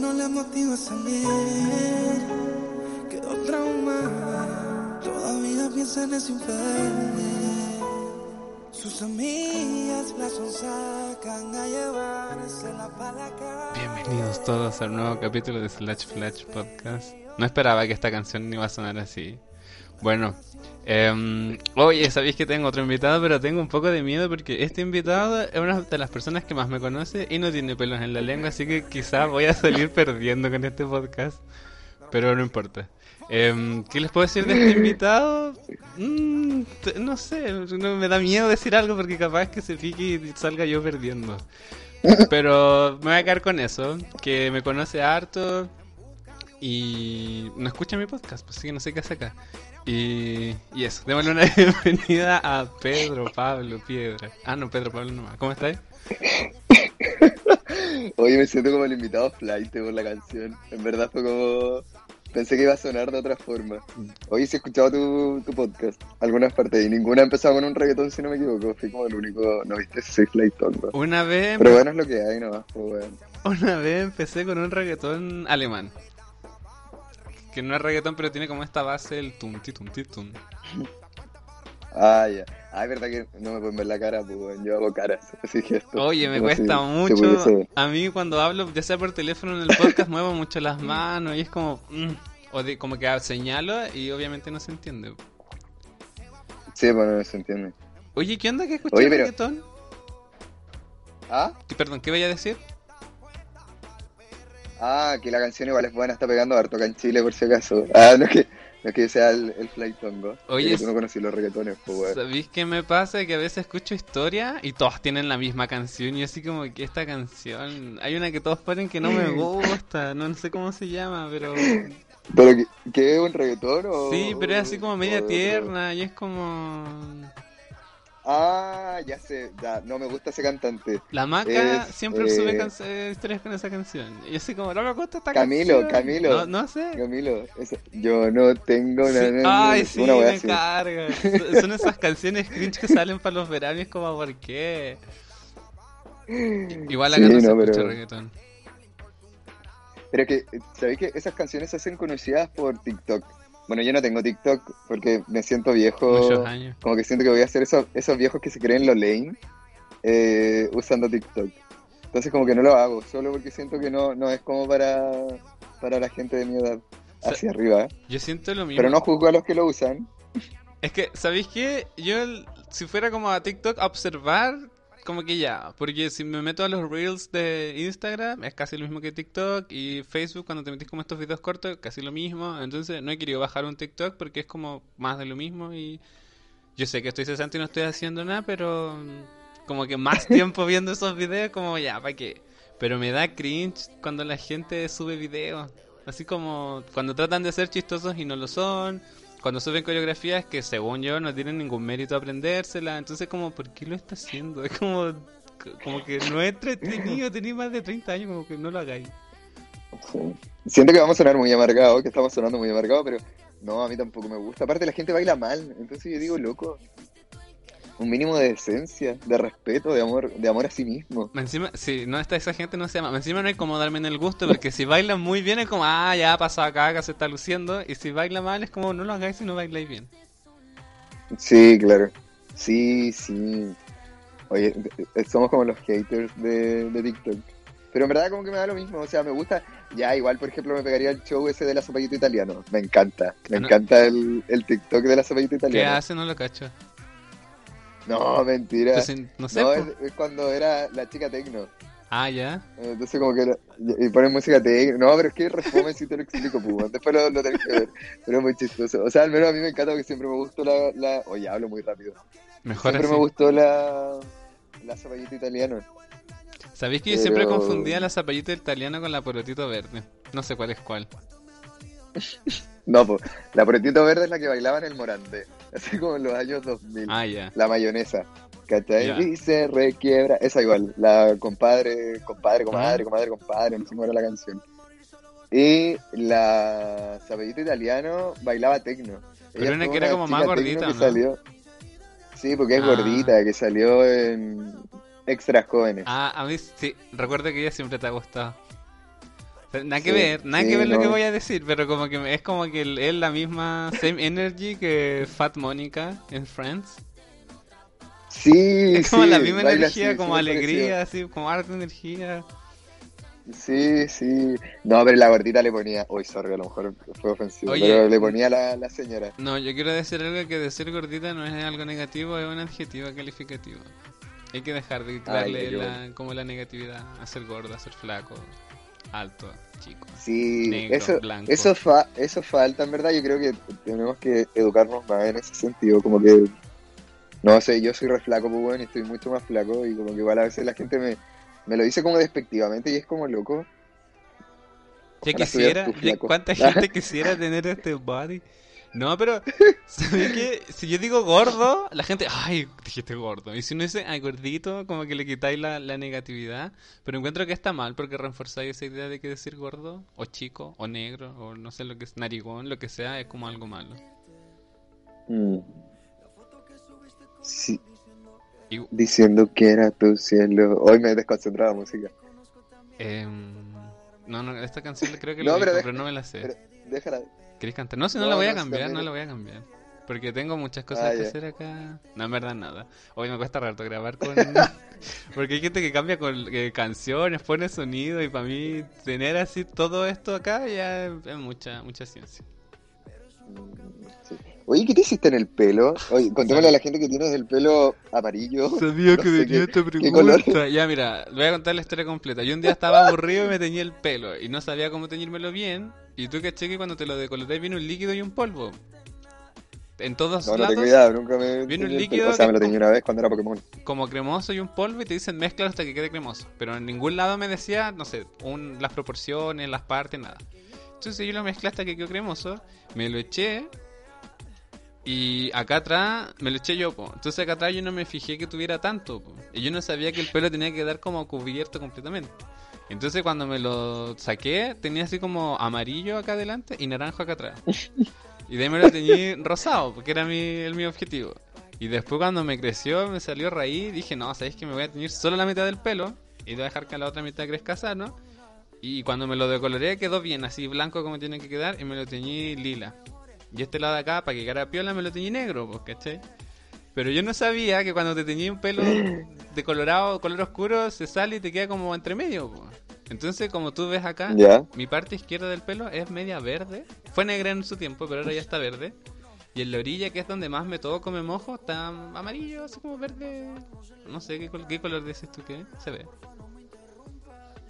No le motiva a salir, quedó trauma, todavía piensa en ese infeliz. Sus amigas la sacan a llevársela para la casa. Bienvenidos todos al nuevo capítulo de Slash Flash Podcast. No esperaba que esta canción iba a sonar así. Bueno, eh, oye, sabéis que tengo otro invitado, pero tengo un poco de miedo porque este invitado es una de las personas que más me conoce y no tiene pelos en la lengua, así que quizás voy a salir perdiendo con este podcast. Pero no importa. Eh, ¿Qué les puedo decir de este invitado? Mm, no sé, no, me da miedo decir algo porque capaz que se pique y salga yo perdiendo. Pero me voy a quedar con eso, que me conoce harto y no escucha mi podcast, pues así que no sé qué hace acá. Y, y eso, démosle una bienvenida a Pedro Pablo Piedra. Ah, no, Pedro Pablo nomás. ¿Cómo estás? Oye, me siento como el invitado flight por la canción. En verdad fue como... Pensé que iba a sonar de otra forma. Oye, sí he escuchado tu, tu podcast, algunas partes, y ninguna ha empezado con un reggaetón, si no me equivoco. Fui como el único... ¿No viste? Soy flight tonto. Una vez, Pero bueno, es lo que hay nomás, pues bueno. una vez empecé con un reggaetón alemán. Que no es reggaetón, pero tiene como esta base el tum ti tum ti tum. Ah, ya. Ah, es verdad que no me pueden ver la cara, pues yo hago caras, así. Oye, me si cuesta mucho. pudiese. A mí cuando hablo, ya sea por teléfono en el podcast, muevo mucho las manos y es como... mm, o de- como que señalo y obviamente no se entiende. Sí, bueno, no se entiende. Oye, ¿qué onda que escuché Oye, pero- reggaetón? ¿Ah? ¿Qué- Perdón, ¿qué voy a decir? Ah, que la canción igual es buena, está pegando harto acá en Chile, por si acaso. Ah, no es que, no es que sea el, el flight tongo. Oye, tú no conocí los reggaetones, pues. ¿Sabéis qué me pasa? Que a veces escucho historia y todos tienen la misma canción y así como que esta canción... Hay una que todos ponen que no me gusta, no sé cómo se llama, pero... ¿Pero qué, un reggaetón o...? Sí, pero es así como media tierna y es como... Ah, ya sé, ya, no me gusta ese cantante. La maca Es, siempre eh, sube can- eh, historias con esa canción. Y así como, no me gusta esta Camilo, canción. Camilo. No, no sé. Camilo, yo no tengo Sí, nada. Ay, sí, me carga. Son- esas canciones cringe que salen para los veranos como, ¿por qué? Igual acá Sí, no se no, escucha pero- reggaetón. Pero que, ¿sabéis que esas canciones se hacen conocidas por TikTok? Bueno, yo no tengo TikTok porque me siento viejo. Muchos años. Como que siento que voy a ser esos, esos viejos que se creen lo lame eh, usando TikTok. Entonces como que no lo hago, solo porque siento que no, no es como para, para la gente de mi edad. Hacia arriba. Yo siento lo mismo. Pero no juzgo a los que lo usan. Es que, ¿sabéis qué? Yo, si fuera como a TikTok a observar, como que ya. Porque si me meto a los Reels de Instagram, es casi lo mismo que TikTok. Y Facebook, cuando te metís como estos videos cortos, casi lo mismo. Entonces, no he querido bajar un TikTok porque es como más de lo mismo. Y yo sé que estoy cesante y no estoy haciendo nada, pero mm, como que más tiempo viendo esos videos, como ya, ¿para qué? Pero me da cringe cuando la gente sube videos. Así como cuando tratan de ser chistosos y no lo son. Cuando suben coreografías que según yo no tienen ningún mérito aprendérsela. Entonces como, ¿por qué lo está haciendo? Es como, como que no es entretenido. Tenéis más de 30 años, como que no lo hagáis. Sí. Siento que vamos a sonar muy amargados, que estamos sonando muy amargados, pero no, a mí tampoco me gusta. Aparte la gente baila mal, entonces yo digo, loco, un mínimo de decencia, de respeto, de amor, de amor a sí mismo. Encima, no está esa gente no se llama. Encima no hay como darme en el gusto porque si bailan muy bien es como, ah, ya ha pasado acá, acá se está luciendo. Y si baila mal es como, no lo hagáis si no bailáis bien. Sí, claro. Sí, sí. Oye, somos como los haters de, de TikTok. Pero en verdad como que me da lo mismo, o sea, me gusta, ya igual por ejemplo me pegaría el show ese de la zapallito italiano, me encanta, me Ah, no. encanta el, el TikTok de la zapallito ¿Qué italiano. hace? No lo cacho. No, mentira. Entonces, no sé. no, es, es cuando era la chica tecno. Ah, ya. Entonces como que... y ponen música tecno. No, pero es que refome si te lo explico, pues. Después lo, lo tenés que ver. Pero es muy chistoso. O sea, al menos a mí me encanta porque siempre me gustó la... la... Oye, hablo muy rápido. Mejor Siempre así. me gustó la... La zapallito italiano. ¿Sabéis que yo siempre confundía la zapallita italiana con la porotito verde? No sé cuál es cuál. No, pues, la porotito verde es la que bailaba en el Morante, así como en los años 2000. Ah. La mayonesa, ¿cachai? Y se requiebra, esa igual, la compadre, compadre, comadre, comadre, compadre, no sé cómo era la canción. Y la zapallito italiano bailaba tecno. Pero una que era como más gordita, tecno ¿o que no? salió. Sí, porque es Ah. gordita, que salió en Extras Jóvenes. Ah, a mí sí, recuerdo que ella siempre te ha gustado. Pero nada que Sí, ver, nada sí, que ver lo que voy a decir, pero como que es como que es la misma same energy que Fat Monica en Friends. Sí, Es como sí, la misma energía, así, como alegría, así, como harta energía. Sí, sí. No, pero la gordita le ponía. Uy, sorry, a lo mejor fue ofensivo. Oye. pero le ponía la, la señora. No, yo quiero decir algo que decir gordita no es algo negativo, es un adjetivo calificativo. Hay que dejar de darle la, como la negatividad a ser gordo, a ser flaco, alto, chico. Sí, Negro, eso, blanco. eso, fa, eso falta, en verdad. Yo creo que tenemos que educarnos más en ese sentido. Como que. No sé, yo soy re flaco, pues bueno, y estoy mucho más flaco. Y como que igual a veces la gente me, me lo dice como despectivamente y es como loco. Ya Ojalá quisiera, ya cuánta gente quisiera tener este body. No, pero, ¿sabes qué? Si yo digo gordo, la gente, ay, dijiste gordo. Y si uno dice, ay, gordito, como que le quitáis la, la negatividad. Pero encuentro que está mal porque reforzáis esa idea de que decir gordo, o chico, o negro, o no sé lo que es, narigón, lo que sea, es como algo malo. Mm. Sí, Y, diciendo que era tu cielo. Hoy me he desconcentrado la música. em, no, no, esta canción creo que No, lo pero dijo, deja- pero no me la sé. Pero déjala. ¿Queréis cantar? No, si no, No, la voy a cambiar, no la voy a cambiar. Porque tengo muchas cosas Ah, que ya. hacer acá. No, en verdad nada. Hoy me cuesta rato grabar con... Porque hay gente que cambia con eh, canciones, pone sonido y para mí tener así todo esto acá ya es, mucha mucha ciencia. Sí. Oye, ¿qué te hiciste en el pelo? Oye, contémosle a la gente que tienes el pelo amarillo. Sabía No sé qué- esta color. Ya, mira, voy a contar la historia completa. Yo un día estaba aburrido y me teñí el pelo y no sabía cómo teñírmelo bien. Y tú caché que cuando te lo decoloráis viene un líquido y un polvo. En todos No, no lados. tengo idea, nunca me. Viene un líquido. O sea, me lo teñí una vez cuando era Pokémon. como cremoso y un polvo y te dicen mezcla hasta que quede cremoso. Pero en ningún lado me decía, no sé, un- las proporciones, las partes, nada. Entonces yo lo mezclé hasta que quedó cremoso, me lo eché y acá atrás me lo eché yo, po. Entonces acá atrás yo no me fijé que tuviera tanto, po. Y yo no sabía que el pelo tenía que quedar como cubierto completamente. Entonces cuando me lo saqué, tenía así como amarillo acá adelante y naranjo acá atrás. Y de ahí me lo teñí rosado, porque era mi, el mi objetivo. Y después cuando me creció, me salió raíz, dije, no, sabéis que me voy a teñir solo la mitad del pelo y voy a dejar que la otra mitad crezca sano. Y cuando me lo decoloré quedó bien, así blanco como tiene que quedar, y me lo teñí lila. Y este lado de acá, para que quedara piola, me lo teñí negro, pues, ¿cachai? Pero yo no sabía que cuando te teñí un pelo de colorado, color oscuro, se sale y te queda como entre medio, pues. Entonces, como tú ves acá, Ya. mi parte izquierda del pelo es media verde. Fue negra en su tiempo, pero ahora ya está verde. Y en la orilla, que es donde más me toco, me mojo, está amarillo, así como verde. No sé, ¿qué, qué color dices tú que se ve?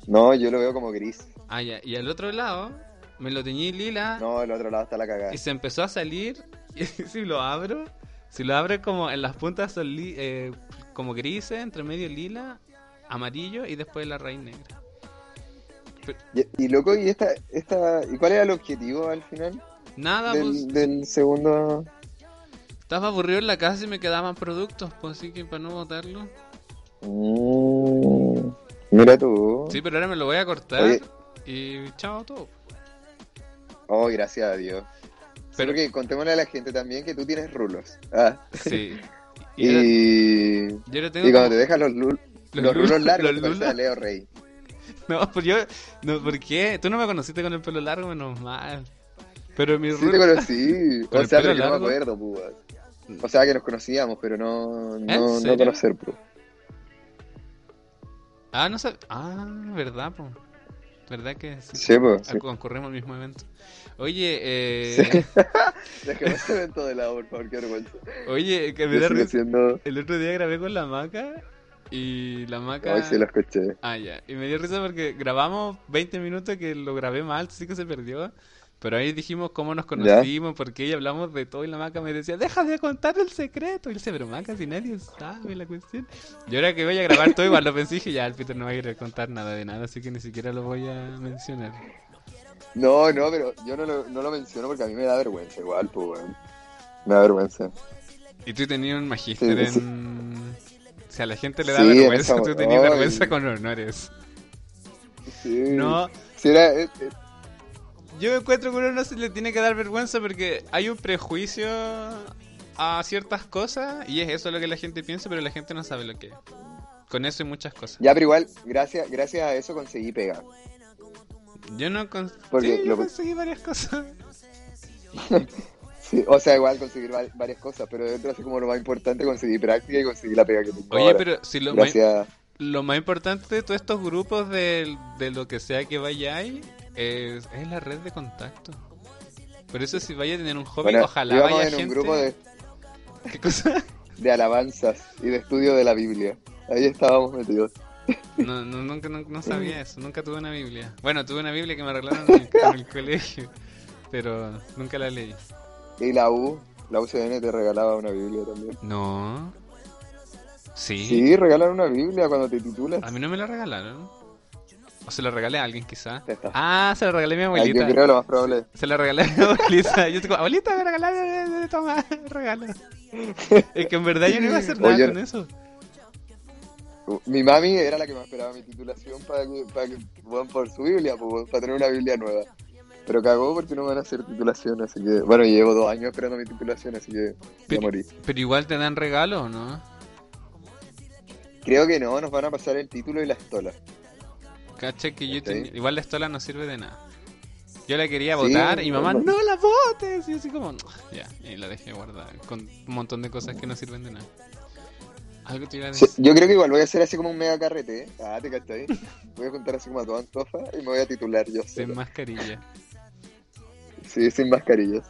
No, yo lo veo como gris. Ah, ya. Y al otro lado, me lo teñí lila No, el otro lado está la cagada. y se empezó a salir. Y si lo abro, si lo abro como en las puntas son li- eh, como grises, entre medio lila, amarillo y después la raíz negra. Y, y, loco, ¿y esta, esta, ¿y cuál era el objetivo al final Nada, pues del, del segundo? estaba aburrido en la casa y me quedaban productos, pues así que para no botarlo. Mm, mira tú. Sí, pero ahora me lo voy a cortar Oye. y chao todo. Oh, gracias a Dios. Pero- que contémosle a la gente también que tú tienes rulos. Ah. Sí. Y, yo ahora tengo y cuando te dejas los, lul- Los los, rulos largos, los te Leo Rey. No, pues yo... No, ¿por qué? Tú no me conociste con el pelo largo, menos mal. Pero mi Sí rulo- te conocí. ¿Con O sea, pero yo no me acuerdo, púas. O sea, que nos conocíamos, pero no, no, conocer, pues. Ah, no sé. Ah, verdad, po. ¿Verdad que sí? Sí, pues. Ah, Concurrimos al mismo evento. Oye, eh... Sí. Dejemos ese evento de lado, por favor, qué vergüenza. Oye, que me da risa. siendo... El otro día grabé con la maca y la maca... Ay, sí, lo escuché. Ah, ya. Y me dio risa porque grabamos 20 minutos que lo grabé mal, sí que se perdió. Pero ahí dijimos cómo nos conocimos, porque ahí hablamos de todo y la maca me decía, deja de contar el secreto. Y yo decía, pero maca, si nadie sabe la cuestión. Y ahora que voy a grabar todo, igual lo pensé y dije, ya, el Peter no va a querer contar nada de nada, así que ni siquiera lo voy a mencionar. No, no, pero yo no lo, no lo menciono porque a mí me da vergüenza igual, pues, weón. Me da vergüenza. Y tú tenías un magíster Sí, sí. en... Si a la gente le da Sí, en vergüenza, tú tenías vergüenza con honores. Sí. No, Sí, era, eh, eh, Yo encuentro que uno no se le tiene que dar vergüenza porque hay un prejuicio a ciertas cosas y es eso lo que la gente piensa, pero la gente no sabe lo que es. Con eso y muchas cosas. ya, pero igual, gracias, gracias a eso conseguí pega. Yo no con... Porque sí, yo lo- conseguí varias cosas. Sí, o sea, igual conseguir va- varias cosas, pero dentro así como lo más importante conseguí práctica y conseguí la pega que tengo Oye, ahora. pero si lo más, lo más importante de todos estos grupos de, de lo que sea que vayáis es, es la red de contacto. Por eso si vaya a tener un hobby, Bueno, ojalá vaya en gente... un grupo de, ¿Qué cosa? de alabanzas y de estudio de la Biblia. Ahí estábamos metidos. No, no, nunca, no, no sabía eso, nunca tuve una Biblia. Bueno, tuve una Biblia que me arreglaron en el, en el colegio, pero nunca la leí. Y la U, la UCN te regalaba una Biblia también. No. Sí. Sí, regalan una Biblia cuando te titulas. A mí no me la regalaron. O se la regalé a alguien quizá. Ah, se la regalé a mi Ay, abuelita. yo creo lo más probable. Se la regalé a mi abuelita. Yo digo, abuelita, me regalaron, toma, regalo. Es que en verdad yo no iba a hacer nada Oye, con eso. Mi mami era la que me esperaba mi titulación para que, para weón, por su Biblia, para tener una Biblia nueva. Pero cagó porque no me van a hacer titulación, así que... Bueno, llevo dos años esperando mi titulación, así que Pero, morí. pero igual te dan regalo, ¿no? Creo que no, nos van a pasar el título y la estola. Caché que yo igual la estola no sirve de nada. Yo la quería Sí, votar y mamá, no. no la votes. Y así como, ya, y la dejé guardada con un montón de cosas que no sirven de nada. Algo te iba a Sí, decir. yo creo que igual voy a hacer así como un mega carrete, ¿eh? Ah, te cachai. Voy a juntar así como a toda Antofa y me voy a titular yo Sin solo. mascarilla. Sí, sin mascarillas.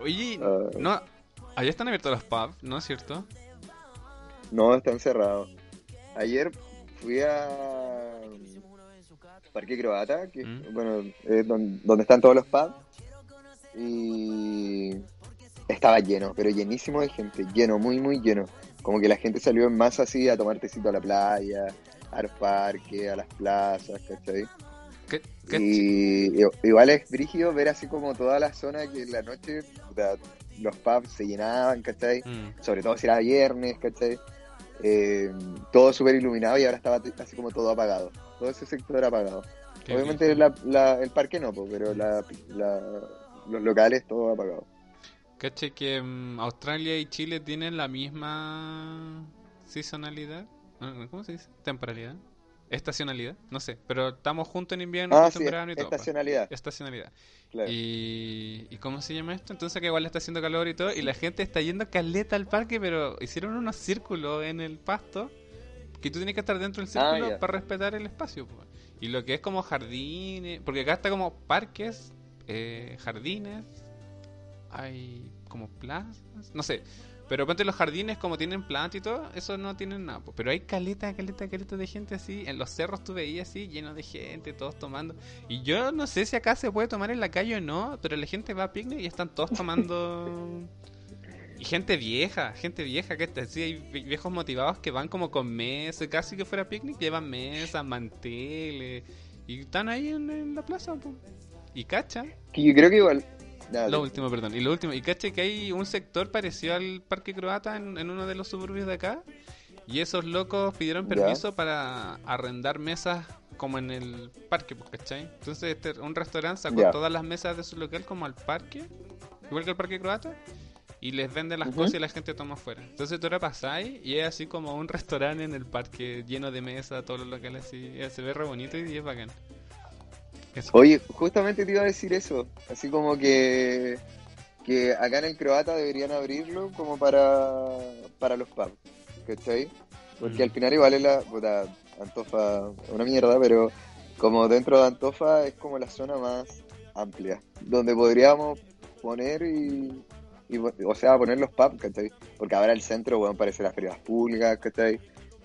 Oye, Ah. no, allá están abiertos los pubs, ¿no es cierto? No, están cerrados. Ayer fui a Parque Croata, que Mm. bueno, donde están todos los pubs. Y estaba lleno, pero llenísimo de gente, lleno, muy, muy lleno. Como que la gente salió en masa así a tomar tecito a la playa, a los parques, a las plazas, ¿cachai? ¿Qué, qué Y igual es brígido ver así como toda la zona que en la noche puta, los pubs se llenaban, ¿cachai? Mm. sobre todo si era viernes, ¿cachai? Eh, todo súper iluminado y ahora estaba así como todo apagado. Todo ese sector apagado. Qué Obviamente brígido. la- la- el parque no, pero la, los locales todo apagado. Caché que mm, Australia y Chile tienen la misma seasonalidad. ¿Cómo se dice? Temporalidad. Estacionalidad. No sé. Pero estamos juntos en invierno, Ah, sí, en verano y todo. estacionalidad. Estacionalidad. Claro. Y, ¿Y cómo se llama esto? Entonces que igual está haciendo calor y todo. Y la gente está yendo caleta al parque, pero hicieron unos círculos en el pasto. Que tú tienes que estar dentro del Ah, círculo para respetar el espacio. Y lo que es como jardines. Porque acá está como parques, eh, jardines. Hay como plazas. No sé. Pero ponte los jardines, como tienen planta y todo, eso no tienen nada. Pero hay caleta, caleta, caleta de gente así. En los cerros tú veías así, lleno de gente, todos tomando. Y yo no sé si acá se puede tomar en la calle o no, pero la gente va a picnic y están todos tomando. Y gente vieja, gente vieja, que está así, hay vi- viejos motivados que van como con mesas, casi que fuera picnic, llevan mesas, manteles, y están ahí en, en la plaza, po. y cacha, Que yo creo que igual. Lo último, perdón, y lo último, y cacha que hay un sector parecido al Parque Croata en, en uno de los suburbios de acá, y esos locos pidieron Ya. permiso para arrendar mesas como en el parque, pues, ¿cachai? Entonces este, un restaurante sacó Ya. todas las mesas de su local como al parque, igual que el Parque Croata, y les venden las cosas y la gente toma afuera. Entonces tú ahora pasáis y es así como un restaurante en el parque lleno de mesas, todos los locales así, se ve re bonito y es bacán. Eso. Oye, justamente te iba a decir eso. Así como que. Que acá en el croata deberían abrirlo como para, para los pubs. ¿Cachai? Porque Mm. al final igual es la. Puta, Antofa, una mierda, pero como dentro de Antofa es como la zona más amplia. Donde podríamos poner y. y, o sea, poner los pubs, ¿cachai? Porque ahora el centro, bueno, parece las ferias públicas, ¿cachai?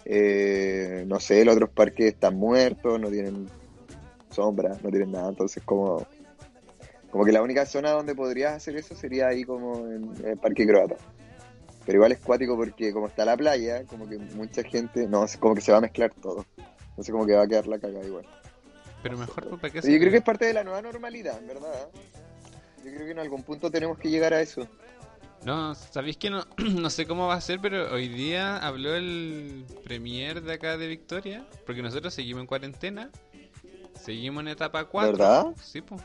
Eh, no sé, los otros parques están muertos, no tienen sombra, no tienen nada, entonces como Como que la única zona donde podrías hacer eso sería ahí como en el Parque Croata. Pero igual es cuático porque como está la playa, como que mucha gente, no, como que se va a mezclar todo. Entonces como que va a quedar la cagada igual. Pero mejor, ¿para qué Yo creo que es parte de la nueva normalidad, en verdad. Yo creo que en algún punto tenemos que llegar a eso. No, ¿sabéis que no, no sé cómo va a ser, pero hoy día habló el premier de acá de Victoria, porque nosotros seguimos en cuarentena, seguimos en etapa 4. ¿Verdad? Sí, pues.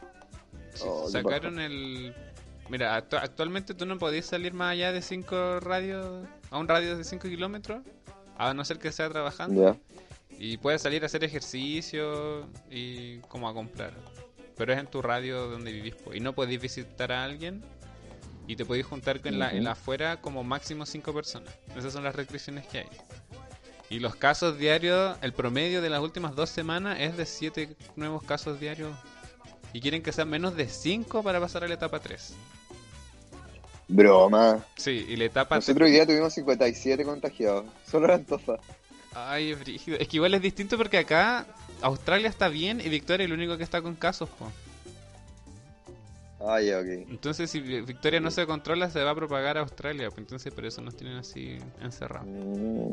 Oh, sacaron el... Mira, actu- actualmente tú no podías salir más allá de 5 radios, a un radio de 5 kilómetros, a no ser que sea trabajando. Ya. Y puedes salir a hacer ejercicio y como a comprar. Pero es en tu radio donde vivís. po. Y no podéis visitar a alguien. Y te podéis juntar con la, en la afuera como máximo 5 personas. Esas son las restricciones que hay. Y los casos diarios, el promedio de las últimas dos semanas es de 7 nuevos casos diarios. Y quieren que sean menos de 5 para pasar a la etapa 3. Broma. Sí, y la etapa Nosotros hoy día tuvimos 57 contagiados. Solo en Antofa. Ay, es brígido. Es que igual es distinto porque acá Australia está bien y Victoria es el único que está con casos, po. Ya, ok. Entonces, si Vi- Victoria no se controla, se va a propagar a Australia. Entonces, por eso nos tienen así encerrados. Mm.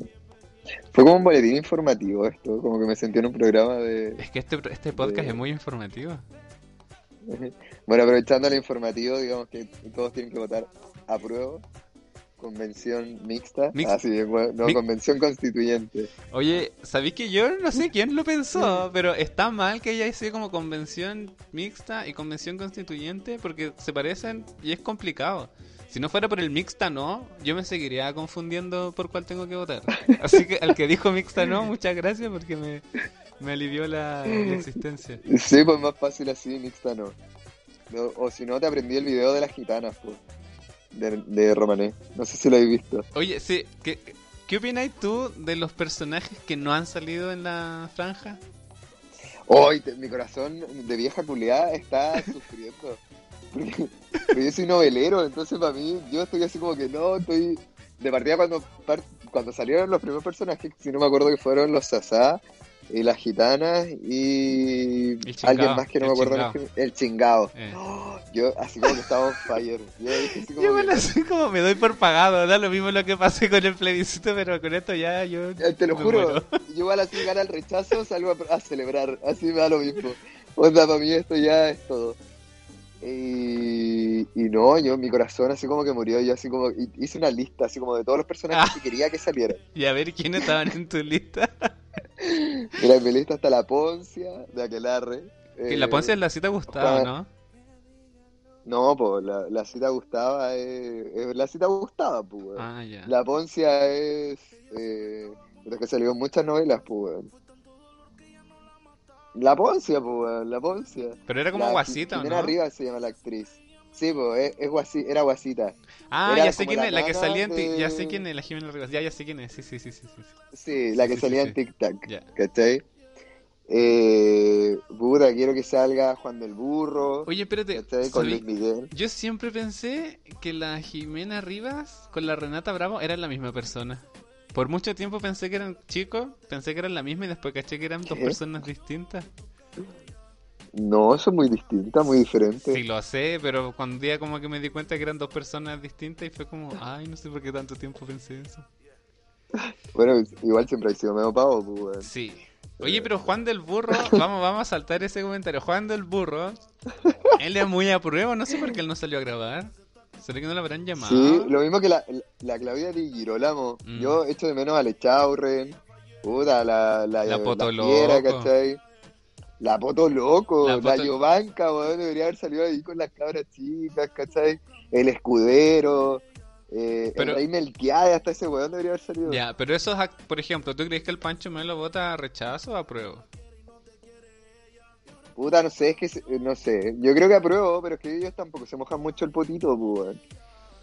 Fue como un boletín informativo esto, como que me sentí en un programa de... Es que este, este podcast es muy informativo. Bueno, aprovechando el informativo, digamos que todos tienen que votar a prueba. Convención mixta. Mix- ah, sí, bueno, no, convención constituyente. Oye, ¿sabéis que yo no sé quién lo pensó? Pero está mal que haya sido como convención mixta y convención constituyente porque se parecen y es complicado. Si no fuera por el mixta no, yo me seguiría confundiendo por cuál tengo que votar. Así que al que dijo mixta no, muchas gracias porque me, me alivió la, la existencia. Sí, pues más fácil así, mixta no. No, o si no, te aprendí el video de las gitanas, pues. De, de Romané. No sé si lo habéis visto. Oye, sí, ¿qué, qué opináis tú de los personajes que no han salido en la franja? Hoy mi corazón de vieja culiada está sufriendo. Porque, porque yo soy novelero, entonces para mí, yo estoy así como que no, estoy. De partida cuando cuando salieron los primeros personajes, si no me acuerdo que fueron los Sasá, y las gitanas y alguien más que no me acuerdo el, el chingao. Eh. Yo así como que estaba on fire. Yo así como Yo igual así como me doy por pagado, da lo mismo lo que pase con el plebiscito, pero con esto ya yo... Eh, Te lo me juro, muero. yo igual así gana el rechazo, salgo a, a celebrar, así me da lo mismo. Onda, para mí esto ya es todo. Y, y no, yo, mi corazón así como que murió, yo así como, hice una lista así como de todos los personajes Ah. que quería que salieran. Y a ver quiénes estaban en tu lista. Mira, en mi lista está la Poncia, de Aquelarre. Que eh, la Ponce la cita Gustavo, ¿no? No, pues la, la cita Gustava es, es la cita Gustava, pues. Ah. La Poncia es. Eh, de que salió en muchas novelas, pues. La Poncia, pues, la Poncia. Pero era como La guasita, ¿o Jimena no? Rivas se llama la actriz. Sí, pues, es, guasi- era guasita. Ah, Era ya sé quién la es, la que salía en... ti- Ya de- sé quién es, la Jimena Rivas. Ya, ya sé quién es, sí, sí, sí, sí. sí. Sí, la que sí, salía sí, en. Tic Tac. Ya. ¿Cachai? Eh, puta, quiero que salga Juan del Burro. Oye, espérate, ¿Cachai? Con ¿sabí- Luis Miguel. yo siempre pensé que la Jimena Rivas con la Renata Bravo eran la misma persona. Por mucho tiempo pensé que eran chicos, pensé que eran la misma y después caché que eran dos personas distintas. No, son muy distintas, muy diferentes. Sí, lo sé, pero cuando un día como que me di cuenta que eran dos personas distintas y fue como, ay, no sé por qué tanto tiempo pensé eso. Bueno, igual siempre ha sido medio pavo, pues. Sí. Oye, pero Juan del Burro, vamos, vamos a saltar ese comentario. Juan del Burro, él es muy a prueba, no sé por qué él no salió a grabar. ¿Será que no lo habrán llamado? Sí, lo mismo que la, la Claudia Di Girolamo. Mm. Yo echo de menos a Lechaurren, puta, la, la, La Poto Fiera, Loco. ¿cachai? La Poto Loco, La la, Poto- weón, debería haber salido ahí con las cabras chicas, ¿cachai? El Escudero, eh, Pero- el Rey Melquiade, hasta ese weón debería haber salido. Ya, pero esos, por ejemplo, ¿tú crees que el Pancho Melo vota a rechazo o a prueba? Puta, no sé, es que, se- no sé, yo creo que apruebo, pero es que ellos tampoco se mojan mucho el potito, pues.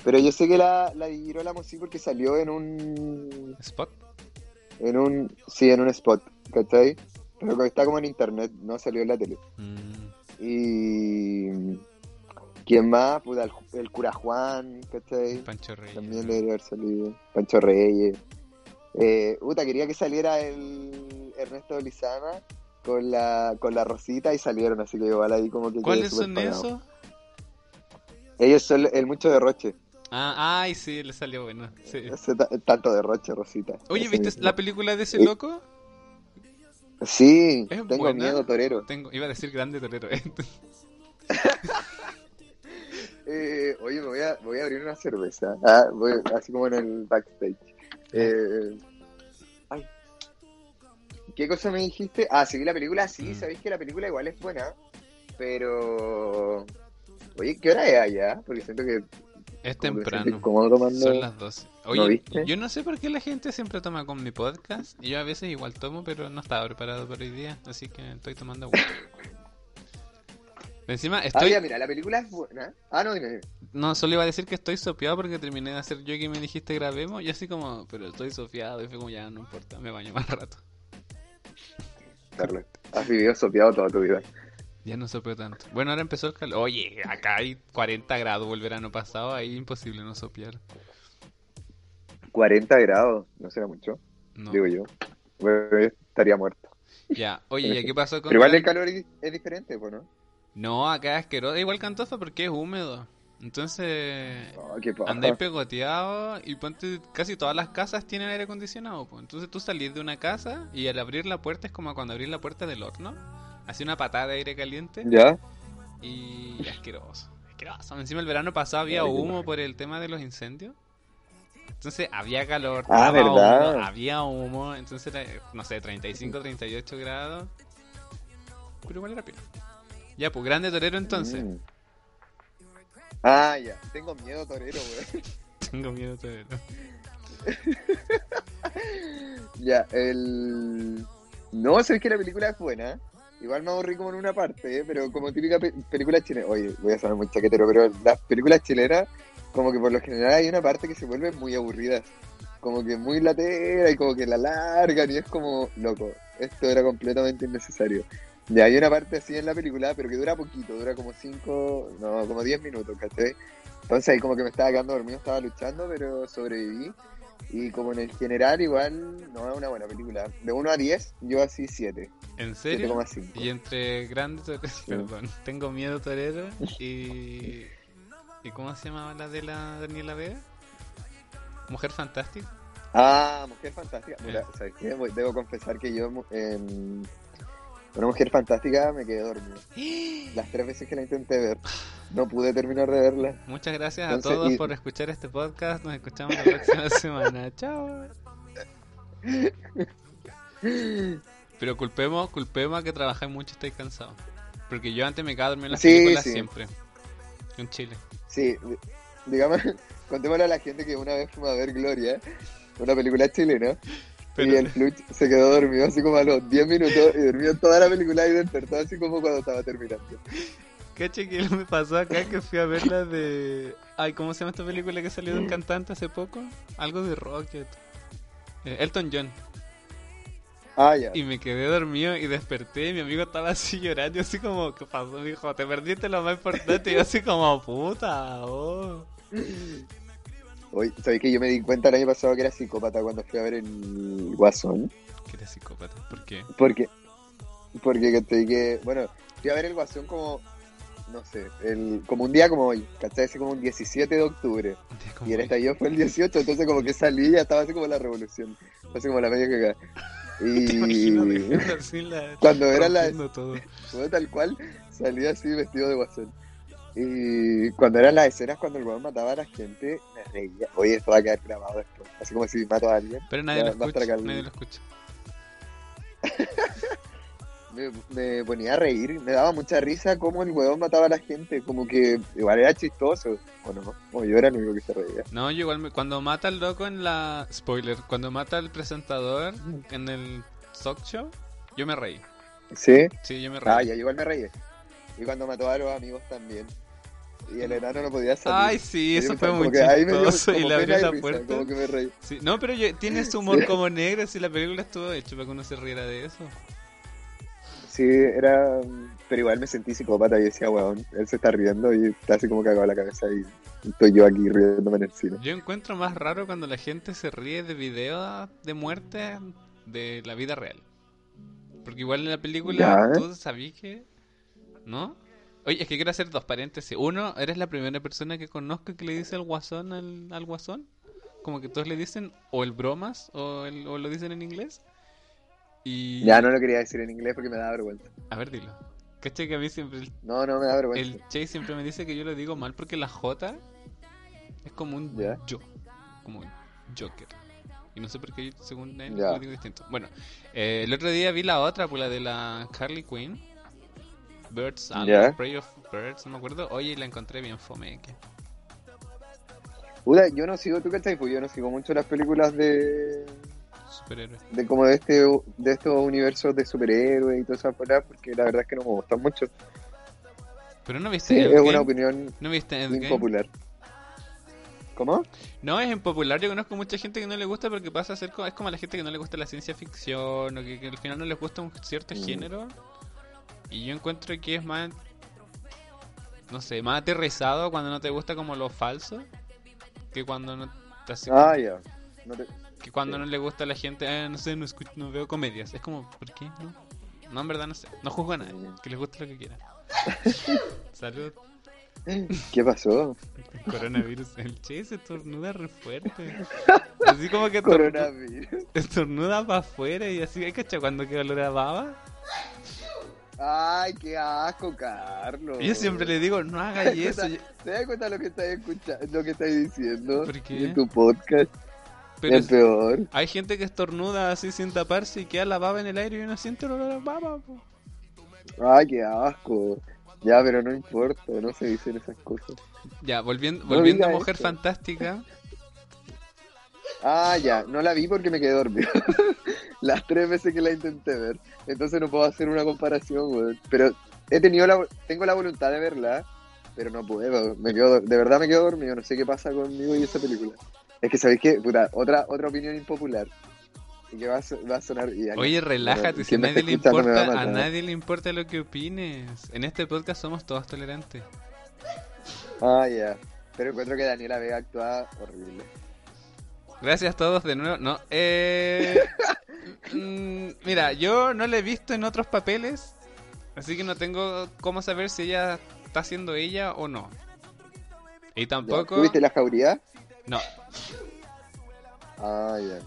Pero yo sé que la, la Girolamo sí porque salió en un ¿Spot? En un, sí, en un spot, ¿cachai? Pero está como en internet, no salió en la tele. Mm, Y. ¿Quién más? Puta, el, el cura Juan, ¿cachai? Pancho Reyes. También debería haber salido. Pancho Reyes. Eh, puta, quería que saliera el Ernesto Lizana con la, con la Rosita y salieron, así que igual ahí como que. ¿Cuáles son esos? Ellos son el mucho derroche. Ah, ay, sí, le salió bueno. Sí. Tanto derroche, Rosita. Oye, ¿viste mismo. la película de ese Eh, loco? Sí, Es tengo buena. miedo, torero. Tengo, iba a decir grande torero. Eh, oye, me voy, a, voy a abrir una cerveza. Ah, voy- así como en el backstage. Eh. ¿Qué cosa me dijiste? Ah, sí, la película. Sí, Mm. sabéis que la película igual es buena. Pero. Oye, ¿qué hora es allá? Porque siento que. es temprano. tomando. Son las 12. Oye, viste? yo no sé por qué la gente siempre toma con mi podcast. Y yo a veces igual tomo, pero no estaba preparado para hoy día. Así que estoy tomando agua. Encima Ah, estoy... ya, mira, la película es buena. Ah, no, dime. dime. No, solo iba a decir que estoy sopeado porque terminé de hacer yo que me dijiste grabemos. Y así como, pero estoy sopeado. Y fue como, ya no importa, me baño más rato. Has vivido sopeado toda tu vida. Ya no sopeo tanto. Bueno, ahora empezó el calor. Oye, acá hay 40 grados el verano pasado. Ahí imposible no sopear. 40 grados, no será mucho, No. digo yo. Bueno, estaría muerto. Ya, oye, ¿ya qué pasó con Pero igual el calor es, es diferente, ¿no? No, acá es asqueroso. Igual cantoso porque es húmedo. Entonces, Oh, andáis pegoteado y ponte, casi todas las casas tienen aire acondicionado. pues. Entonces tú salís de una casa y al abrir la puerta es como cuando abrís la puerta del horno. Así una patada de aire caliente ¿Ya? y asqueroso. Asqueroso. Encima el verano pasado había humo por el tema de los incendios. Entonces había calor, Ah, estaba ¿verdad? humo, había humo, entonces era, no sé, 35, 38 grados. Pero igual era pino. Ya, pues grande torero entonces. Mm. Ah, ya. Tengo miedo, torero, weón. Tengo miedo torero. ya, el... No, sabes que la película es buena. Igual me aburrí como en una parte, ¿eh? pero como típica pe- película chilena. Oye, voy a sonar muy chaquetero, pero las películas chilenas, como que por lo general hay una parte que se vuelve muy aburrida. Como que muy latera y como que la largan y es como, loco, esto era completamente innecesario. Ya hay una parte así en la película, pero que dura poquito, dura como 5, no, como 10 minutos, ¿cachai? Entonces ahí como que me estaba quedando dormido, estaba luchando, pero sobreviví. Y como en el general igual, no es una buena película. De 1 a 10, yo así 7. ¿En serio? 7,5. Y entre grande torero, perdón, tengo miedo torero y... ¿Y cómo se llamaba la de la Daniela Vega? Mujer Fantástica. Ah, Mujer Fantástica. Mira, Eh. ¿sabes qué? Debo confesar que yo en Una Mujer Fantástica me quedé dormido. Las tres veces que la intenté ver, no pude terminar de verla. Muchas gracias Entonces, a todos y- por escuchar este podcast. Nos escuchamos la próxima semana. Chao. Pero culpemos, culpemos a que trabajáis mucho y estáis cansados. Porque yo antes me quedaba dormido en las Sí, películas sí. siempre. En Chile. Sí, di- digamos, contémosle a la gente que una vez fuimos a ver Gloria, una película chilena, Pero- y el Fluch se quedó dormido así como a los 10 minutos y durmió toda la película y despertó así como cuando estaba terminando. Caché que me pasó acá que fui a ver la de. Ay, ¿cómo se llama esta película que salió de un cantante hace poco? Algo de Rocket. Eh, Elton John. Ah, ya. Y me quedé dormido y desperté y mi amigo estaba así llorando, así como, ¿qué pasó? Me dijo, te perdiste lo más importante. Y yo así como, puta, oh. Oye, ¿sabéis que yo me di cuenta el año pasado que era psicópata cuando fui a ver el Guasón? Que eres psicópata. ¿Por qué? Porque, porque que, bueno, fui a ver el Guasón como, no sé, el, como un día como hoy, ¿cachai? Así como un 17 de octubre. Y el hoy. estallido fue el 18, entonces como que salí y ya estaba así como la revolución. Así como la media cagada. Y así la... cuando era la, todo. fue tal cual, salí así vestido de guasón. Y cuando eran las escenas cuando el weón mataba a la gente, me reía. Oye, esto va a quedar grabado después. Así como si mato a alguien. Pero nadie lo escucha, nadie lo escucha. Me, me ponía a reír, me daba mucha risa cómo el weón mataba a la gente. Como que igual era chistoso. O no, o yo era el único que se reía. No, yo igual me- cuando mata al loco en la... Spoiler, cuando mata al presentador en el talk show, yo me reí. ¿Sí? Sí, yo me reí. Ah, ya, igual me reí. Y cuando mató a los amigos también. Y el enano no podía salir. Ay, sí, eso fue muy chistoso. Y le abrió la risa, puerta. Como que me reí. Sí, no, pero yo- tiene su humor como negro, si la película estuvo hecha para que uno se riera de eso. Sí, era. Pero igual me sentí psicópata y decía, weón, él se está riendo y está así como cagado la cabeza y estoy yo aquí riéndome en el cine. Yo encuentro más raro cuando la gente se ríe de videos de muerte de la vida real. Porque igual en la película Ya. tú sabías que... ¿No? Oye, es que quiero hacer dos paréntesis. Uno, eres la primera persona que conozco que le dice el guasón al, al guasón. Como que todos le dicen o el bromas o, el- o lo dicen en inglés. Y... Ya no lo quería decir en inglés porque me da vergüenza. A ver, dilo. ¿Cachai que a mí siempre... El, No, no me da vergüenza. el Che siempre me dice que yo lo digo mal porque la J es como un yo. Como un Joker. Y no sé por qué según él lo digo distinto. Bueno, eh, el otro día vi la otra, pues la de la Harley Quinn. Birds, algo, Ya. Prey of Birds, no me acuerdo. Oye, la encontré bien fome. Puta, yo no sigo, ¿tú cachai? Pues yo no sigo mucho las películas de, Superhéroe. de como de este de estos universos de superhéroes y todas esas cosas porque la verdad es que no me gustan mucho. Pero no viste Sí, es una opinión ¿No viste impopular. ¿Cómo? No, es impopular. Yo conozco mucha gente que no le gusta porque pasa a ser como, es como a la gente que no le gusta la ciencia ficción o que, que al final no les gusta un cierto Mm. género. Y yo encuentro que es más, no sé, más aterrizado cuando no te gusta como lo falso que cuando no te Ah, ya. No te- que cuando sí. no le gusta a la gente, "Ah, no sé, no, escucho, no veo comedias. Es como, ¿por qué? No, no en verdad no sé. No juzgo a nadie, que les guste lo que quieran. Salud. ¿Qué pasó? Coronavirus. El che se estornuda re fuerte. Así como que estornuda, Coronavirus. estornuda para afuera y así. ¿Hay cacha cuando que olor a baba? Ay, qué asco, Carlos. Yo siempre le digo, no hagas eso. ¿Te das cuenta de lo que estás escuchando, lo que estás diciendo ¿Por qué? en tu podcast? Pero el peor. hay gente que estornuda así sin taparse y queda la baba en el aire y uno siente el olor a baba. po. Ay, qué asco. Ya, pero no importa, no se dicen esas cosas. Ya, volviendo, No volviendo a Mujer. Fantástica. Ah, ya, no la vi porque me quedé dormido. Las tres veces que la intenté ver. Entonces no puedo hacer una comparación, weón. Pero he tenido la, tengo la voluntad de verla, pero no puedo. Me quedo, de verdad me quedo dormido. No sé qué pasa conmigo y esa película. Es que sabéis que, puta, otra, otra opinión impopular. Y que va a, va a sonar. y Oye, relájate, si a nadie le a importa, a matar. nadie le importa lo que opines. En este podcast somos todos tolerantes. Ah, ya. Pero encuentro que Daniela Vega actúa horrible. Gracias a todos de nuevo. No, eh, mm, mira, yo no la he visto en otros papeles, así que no tengo cómo saber si ella está haciendo ella o no. Y tampoco. ¿Tú viste la jauría? No, Ah, ya.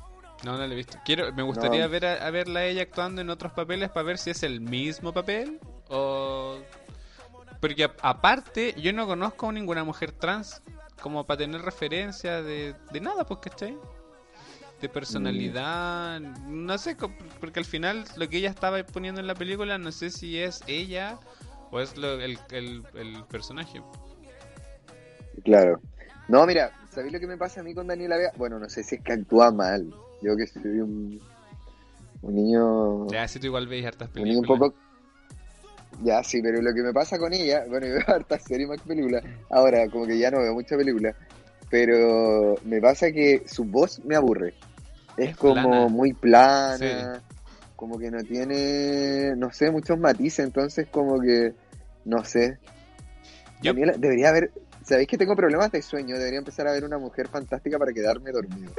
no, no la he visto. Quiero, me gustaría No. ver a, a verla a ella actuando en otros papeles para ver si es el mismo papel o. Porque a- aparte, yo no conozco a ninguna mujer trans como para tener referencia de, de nada, pues, ¿cachai? De personalidad, no sé, porque al final lo que ella estaba poniendo en la película, no sé si es ella o es lo- el, el, el personaje. Claro. No, mira, ¿sabéis lo que me pasa a mí con Daniela Vega? Bueno, no sé si es que actúa mal. Yo que soy un, un niño. Ya, si tú igual veis hartas un niño películas. un poco. Ya, sí, pero lo que me pasa con ella, bueno, yo veo hartas series más películas. Ahora, como que ya no veo mucha película. Pero me pasa que su voz me aburre. Es como Plana. muy plana, como que no tiene, no sé, muchos matices. Entonces, como que, no sé. Yo- Daniela, debería haber. ¿Sabéis que tengo problemas de sueño? Debería empezar a ver una mujer fantástica para quedarme dormido.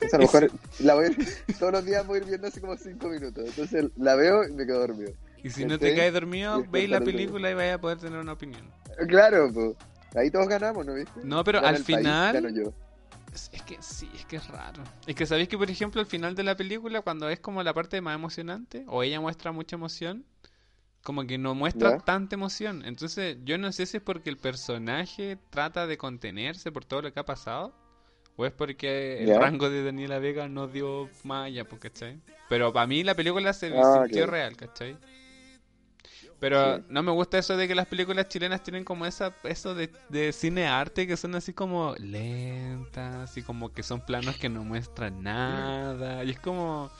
Entonces, a lo mejor la voy a ir- todos los días voy a ir viendo así como cinco minutos. Entonces la veo y me quedo dormido. Y si no te caes dormido, veis la película y vais a poder tener una opinión. Claro, pues. Ahí todos ganamos, ¿no viste? No, pero Gana al país, final... gano yo. Es que sí, es que es raro. Es que sabéis que, por ejemplo, al final de la película, cuando es como la parte más emocionante, o ella muestra mucha emoción, como que no muestra Ya. tanta emoción. Entonces, yo no sé si es porque el personaje trata de contenerse por todo lo que ha pasado, o es porque el Ya. rango de Daniela Vega no dio más allá, pues, ¿cachai? Pero para mí la película se Ah, sintió real, ¿cachai? Pero Sí. no me gusta eso de que las películas chilenas tienen como esa eso de, de cine arte que son así como lentas y como que son planos que no muestran nada y es como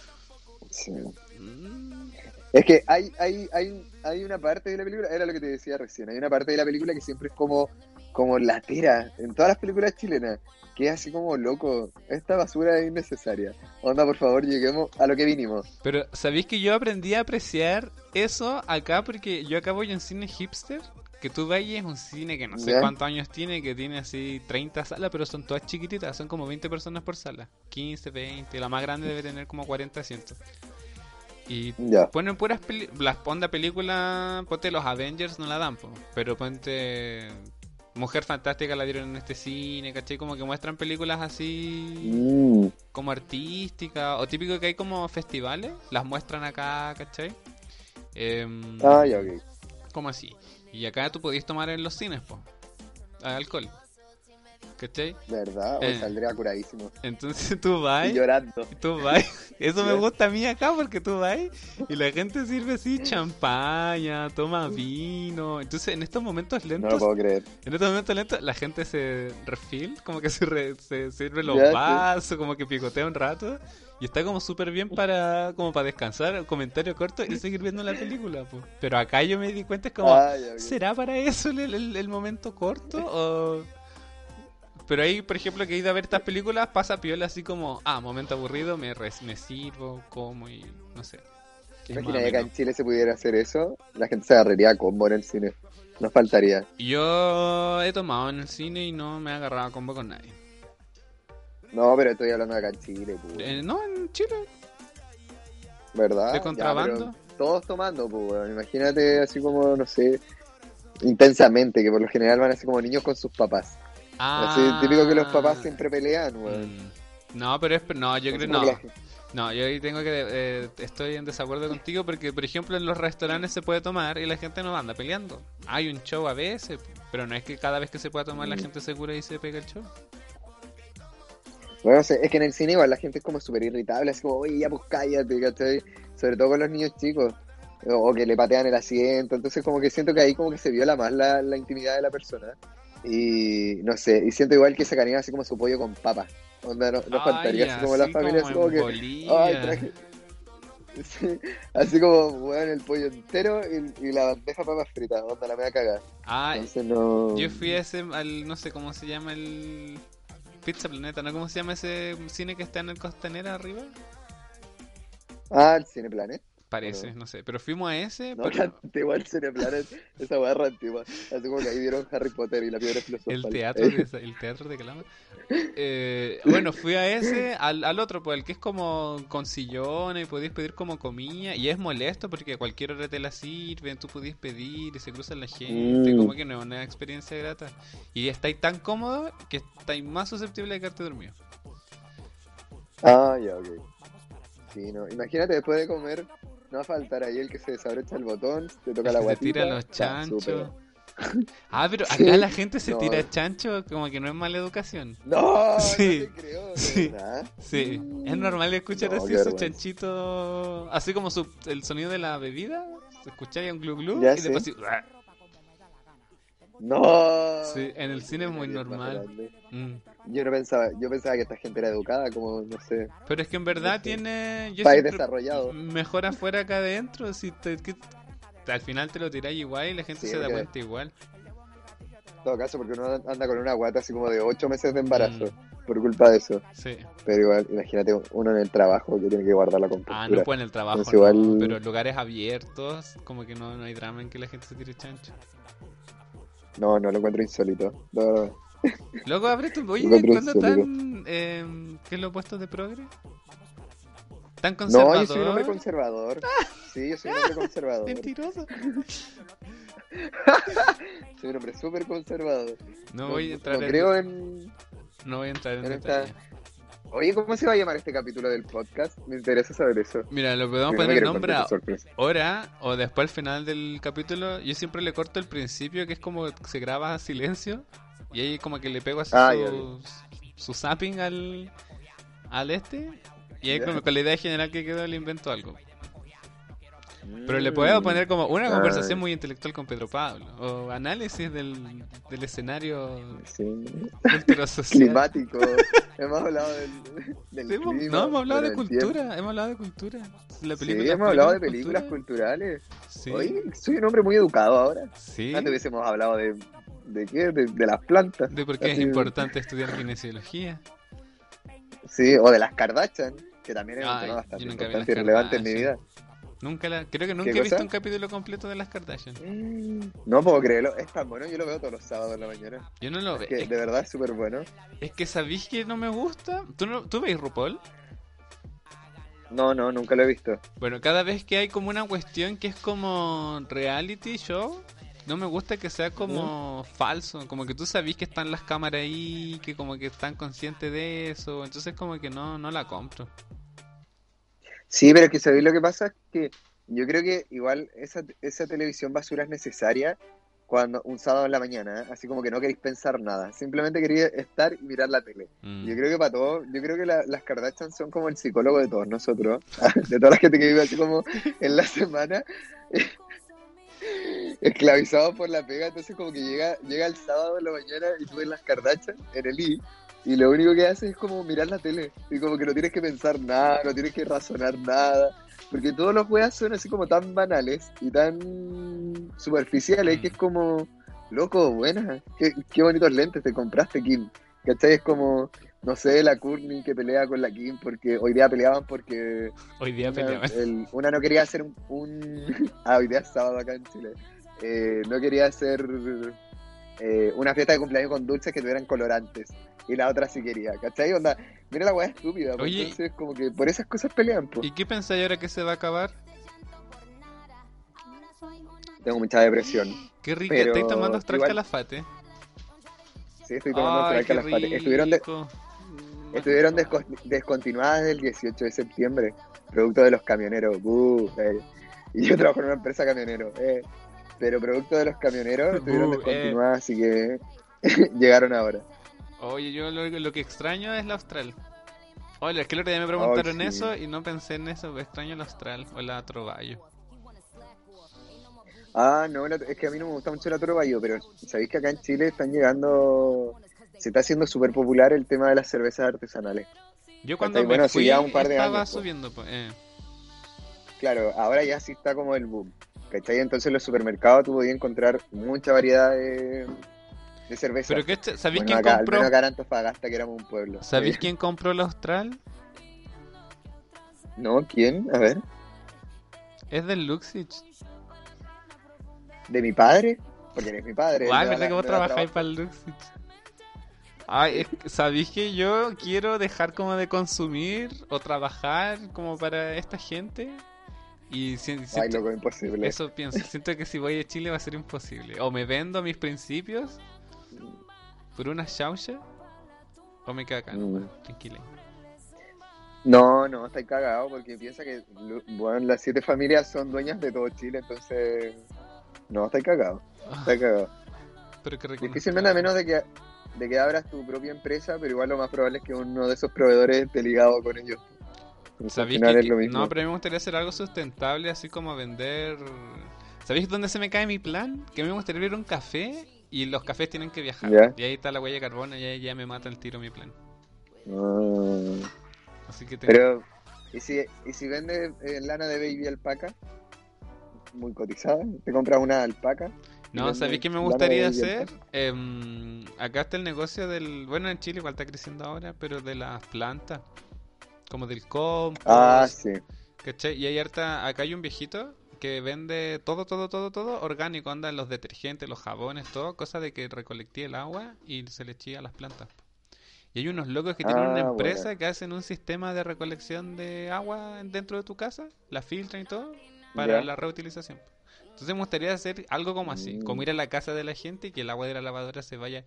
Sí. mm, Es que hay, hay, hay, hay una parte de la película, era lo que te decía recién, hay una parte de la película que siempre es como, como latera en todas las películas chilenas, que es así como loco, esta basura es innecesaria. Onda, por favor, lleguemos a lo que vinimos. pero sabéis que yo aprendí a apreciar eso acá porque yo acá voy en cine hipster que tú vayas un cine que no sé Ya. cuántos años tiene, que tiene así 30 salas, pero son todas chiquititas, son como 20 personas por sala, 15, 20, la más grande debe tener como 40 asientos. Y Ya. ponen puras peli las onda películas, ponte los Avengers no la dan, po, pero ponte Mujer Fantástica la dieron en este cine, ¿cachai? Como que muestran películas así Mm, como artísticas, o típico que hay como festivales, las muestran acá, ¿cachai? Em, Ah, ya, ok. como así. Y acá tú podías tomar en los cines, po, alcohol, ¿cachai? ¿Verdad? O Eh. saldría curadísimo. Entonces tú vas... Y llorando. Tú vas, eso me gusta a mí acá porque tú vas y la gente sirve así champaña, toma vino. Entonces en estos momentos No lo lentos, puedo creer. en estos momentos lentos la gente se refil, como que se, re- se sirve los Ya, sí. vasos, como que picotea un rato y está como súper bien para como para descansar, comentario corto y seguir viendo la película. po. Pero acá yo me di cuenta es como, Ah. ¿será para eso el, el- el momento corto o...? Pero ahí, por ejemplo, que he ido a ver estas películas, pasa piola así como, ah, momento aburrido, me, res- me sirvo, como y no sé. Imagina que acá en. Chile se pudiera hacer eso, la gente se agarraría a combo en el cine. Nos faltaría. Yo he tomado en el cine y no me he agarrado a combo con nadie. No, pero estoy hablando de acá en Chile, pues. Eh, no, en Chile. ¿verdad? de contrabando. todos tomando, pues. Imagínate así como, no sé, intensamente, que por lo general van así como niños con sus papás. Así, típico que los papás Ah. siempre pelean, weón. Mm. No, pero es no, yo creo Entonces, como no. No, yo ahí tengo que eh, estoy en desacuerdo contigo porque por ejemplo en los restaurantes se puede tomar y la gente no anda peleando. Hay un show a veces, pero no es que cada vez que se pueda tomar la Mm. gente se cura y se pega el show. Bueno, es que en el cine igual la gente es como súper irritable, así como, oye, ya pues cállate, ¿cachai? Sobre todo con los niños chicos, o, o que le patean el asiento, entonces como que siento que ahí como que se viola más la, la intimidad de la persona. Y no sé, y siento igual que sacarían así como su pollo con papas. Onda, no, no Ay, faltaría así como la familia, así en como que, bolilla. ay, traje... Sí, así como, weón, el pollo entero y, y la bandeja de papas fritas, onda, la me va a cagar. Ay, Entonces no... yo fui a ese, al, no sé cómo se llama el Pizza Planeta, ¿no? ¿Cómo se llama ese cine que está en el Costanera arriba? Ah, el Cineplanet. Parece, Bueno. no sé, pero fuimos a ese, No, pero antigua el Cineplanet, esa barra antigua. Así como que ahí dieron Harry Potter y la piedra filosofal. el teatro de, el teatro de Calama. Eh, bueno, fui a ese, al, al otro, pues el que es como con sillones y podéis pedir como comida y es molesto porque a cualquier hora te la sirven, tú podéis pedir y se cruzan la gente, Mm. como que no es una experiencia grata. Y estáis tan cómodo que estáis más susceptible de quedarte dormido. Ah, ya, ok. Sí, no. Imagínate después de comer, no va a faltar ahí el que se desabrocha el botón, te toca El la que se guatita. tira los chanchos. Ah, pero Sí. acá la gente se No. tira chancho como que no es mala educación. No, Sí. no te creo, Sí. Sí, es normal escuchar No, así su chanchito, así como su, el sonido de la bebida, se escucha un glu glu Ya y después así, ¡ah! No. Sí, en el cine es muy normal. Mm. Yo no pensaba, yo pensaba que esta gente era educada, como, no sé, Pero es que en verdad No tiene yo país desarrollado. mejor afuera que adentro, si te, que- al final te lo tiráis igual y la gente Sí, se da cuenta igual. En todo caso, porque uno anda con una guata así como de ocho meses de embarazo, Mm. por culpa de eso. Sí. Pero igual, imagínate uno en el trabajo que tiene que guardar la compostura. Ah, no puede en el trabajo, Entonces, igual- no, pero en lugares abiertos, como que no, no hay drama en que la gente se tire chancho. No, no lo encuentro insólito. No, Luego abre tu. Oye, ¿cuándo tan. Eh, ¿Qué es lo opuesto de progre? ¿Tan No, conservador? yo soy un hombre conservador. Sí, yo soy un hombre conservador. Mentiroso. Soy un hombre súper conservador. No voy a entrar no en. creo en... No voy a entrar en en esta-. Oye, ¿cómo se va a llamar este capítulo del podcast? Me interesa saber eso. Mira, lo podemos poner quiero nombre perder a esa sorpresa. hora o después al final del capítulo. Yo siempre le corto el principio, que es como que se graba a silencio. Y ahí como que le pego así Ah, su, su zapping al, al este. Y ahí como con la idea general que quedó le invento algo. Pero le puedo Mm. poner como una conversación muy intelectual con Pedro Pablo. O análisis del, del escenario Sí. Climático. hemos hablado del, del Sí, hemos- clima, no, hemos hablado de tiempo. cultura. Hemos hablado de cultura. La Sí, película- hemos hablado de películas películas cultura. culturales. Sí. Oye, soy un hombre muy educado ahora. sí. Antes hubiésemos hablado de... ¿De qué? De, de las plantas. De por qué es importante estudiar kinesiología. Sí, o de las Kardashian, que también es un tema bastante importante y relevante en mi vida. Nunca la, creo que nunca he ¿Qué visto un capítulo completo de las Kardashian. Mm, No puedo creerlo, es tan bueno, yo lo veo todos los sábados en la mañana. Yo no lo veo. que de verdad es súper bueno. es que sabéis que no me gusta. ¿Tú, no, ¿Tú veis RuPaul? No, no, nunca lo he visto. Bueno, cada vez que hay como una cuestión que es como reality show, no me gusta que sea como falso, como que tú sabes que están las cámaras ahí, que como que están conscientes de eso, entonces como que no, no la compro. Sí, pero es que sabéis lo que pasa es que yo creo que igual esa, esa televisión basura es necesaria cuando un sábado en la mañana, ¿eh? así como que no queréis pensar nada, simplemente queréis estar y mirar la tele. Mm. Yo creo que para todos, yo creo que la- las Kardashian son como el psicólogo de todos nosotros, de toda la gente que vive así como en la semana, esclavizados por la pega, entonces como que llega, llega el sábado en la mañana y tú ves las Kardashian en el I, y lo único que haces es como mirar la tele, y como que no tienes que pensar nada, no tienes que razonar nada, porque todos los weas son así como tan banales y tan superficiales que es como, loco, buena, qué, qué bonitos lentes te compraste, Kim. ¿Cachai? Es como, no sé, la Courtney que pelea con la Kim porque hoy día peleaban porque Hoy día una, peleaban. el- una no quería hacer un, un- ah, hoy día es sábado acá en Chile. Eh, no quería hacer eh, una fiesta de cumpleaños con dulces que tuvieran colorantes. Y la otra sí quería, ¿cachai? Onda, mira la weá estúpida. pues, Oye. Entonces, como que por esas cosas pelean, pues. ¿Y qué pensáis ahora que se va a acabar? Tengo mucha depresión. Qué rico, Pero ¿estáis tomando igual- Calafate? Sí, estoy tomando Ay, qué Calafate. Estuvieron, de- estuvieron desco- descontinuadas desde el 18 de septiembre, producto de los camioneros. Uh, eh. Y yo trabajo en una empresa camionero. eh. Pero producto de los camioneros estuvieron Uh, eh. descontinuadas, así que llegaron ahora. Oye, yo lo, lo que extraño es la Austral. Oye, es que el otro día me preguntaron sí. eso y no pensé en eso, pero extraño la Austral o la Trovallo. Ah, no, es que a mí no me gusta mucho la Trovallo, pero sabéis que acá en Chile están llegando, se está haciendo súper popular el tema de las cervezas artesanales. Yo cuando ¿Cachai? me Bueno, sí, fui ya un par de estaba años, pues. subiendo. pues, eh. Claro, ahora ya sí está como el boom. ¿Cachai? Entonces en los supermercados tú podías encontrar mucha variedad de, de cervezas. Pero que este- ¿sabéis Bueno, quién acá, al compró? menos acá en Antofagasta, que éramos un pueblo. ¿Sabéis quién compró la Austral? No, ¿quién? A ver. Es del Luxich. ¿De mi padre? Porque eres mi padre. Me ¿verdad da- que vos trabajáis para el Luxich? Ay, es que- ¿sabéis que yo quiero dejar como de consumir o trabajar como para esta gente? Y si- Ay, loco, imposible. eso pienso, siento que si voy a Chile va a ser imposible. O me vendo mis principios por una chaucha o me acá, Mm. tranquila. No, no, estáis cagado porque piensa que bueno, las siete familias son dueñas de todo Chile, entonces. No, estáis cagado. Estáis cagado. pero que Difícilmente a menos de que, de que abras tu propia empresa, pero igual lo más probable es que uno de esos proveedores esté ligado con ellos. Entonces, al ¿Sabéis final que- es lo mismo. No, pero a mí me gustaría hacer algo sustentable, así como vender... ¿Sabéis dónde se me cae mi plan? Que a mí me gustaría abrir un café y los cafés tienen que viajar. Ya. Y ahí está la huella de carbono y ahí ya me mata el tiro mi plan. Ah, Así que tengo... pero, ¿y si, ¿y si vendes eh, lana de baby alpaca? Muy cotizada. ¿Te compras una alpaca? No, ¿sabéis qué me gustaría hacer? Em, acá está el negocio del... Bueno, en Chile igual está creciendo ahora, pero de las plantas. Como del compost. Ah, sí. ¿Cachai? Y hay harta, acá hay un viejito que vende todo, todo, todo, todo orgánico, anda los detergentes, los jabones, todo, cosa de que recolectía el agua y se le eché a las plantas. Y hay unos locos que tienen Ah, una empresa buena. que hacen un sistema de recolección de agua dentro de tu casa, la filtran y todo, para la reutilización. Entonces me gustaría hacer algo como así, Mm. como ir a la casa de la gente y que el agua de la lavadora se vaya...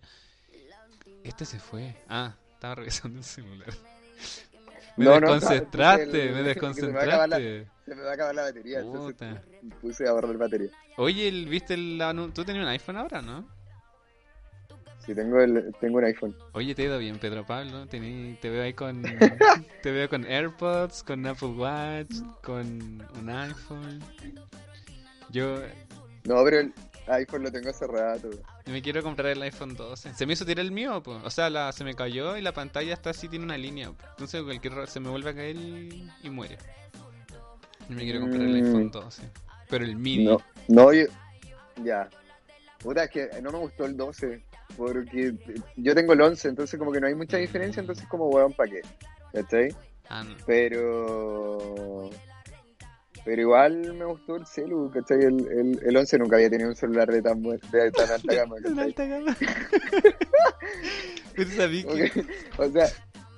Este se fue. Ah, estaba revisando el celular. Me No, desconcentraste, el- me que se me va a acabar la- desconcentraste. Se me va a acabar la batería, entonces puse a ahorrar batería. Oye, el- ¿viste el anun- ¿Tú tenías un iPhone ahora, no? Sí, tengo, el, tengo un iPhone. Oye, te ha ido bien, Pedro Pablo. Tení- te veo ahí con. te veo con AirPods, con Apple Watch, con un iPhone. Yo No, pero el iPhone lo tengo hace rato. me quiero comprar el iPhone 12. Se me hizo tirar el mío, pues. O sea, la, se me cayó y la pantalla está así, tiene una línea. po. Entonces cualquier se me vuelve a caer y, y muere. Me quiero comprar el Mm. iPhone 12. Pero el mini. No, no, yo... Ya. Puta, es que no me gustó el 12. Porque yo tengo el 11, entonces como que no hay mucha diferencia, entonces como weón, ¿para qué? ¿Cachai? Ah, no. Pero... Pero igual me gustó el celu, ¿cachai? El, el, el 11 nunca había tenido un celular de tan, buen- de tan alta gama, ¿cachai? alta gama. Pero sabí que. que- o sea,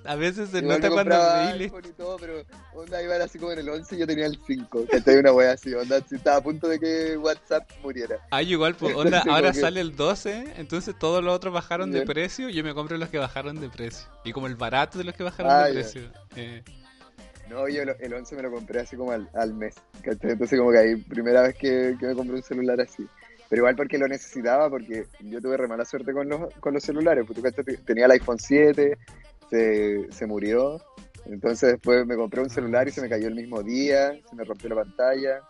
A veces se nota cuando iPhone y todo, pero onda iban así como en el 11 y yo tenía el 5. Que estoy una wea así, onda, si estaba a punto de que WhatsApp muriera. Ah, yo igual, pues, onda, ahora que- sale el 12, entonces todos los otros bajaron de precio, yo me compro los que bajaron de precio. Y como el barato de los que bajaron Ah, de ya. precio. Eh, No, yo el 11 me lo compré así como al, al mes. ¿cachai? Entonces como que ahí, primera vez que, que me compré un celular así. Pero igual porque lo necesitaba, porque yo tuve re mala suerte con los, con los celulares. Porque tú, tenía el iPhone 7, se, se murió. Entonces después me compré un celular y se me cayó el mismo día, se me rompió la pantalla.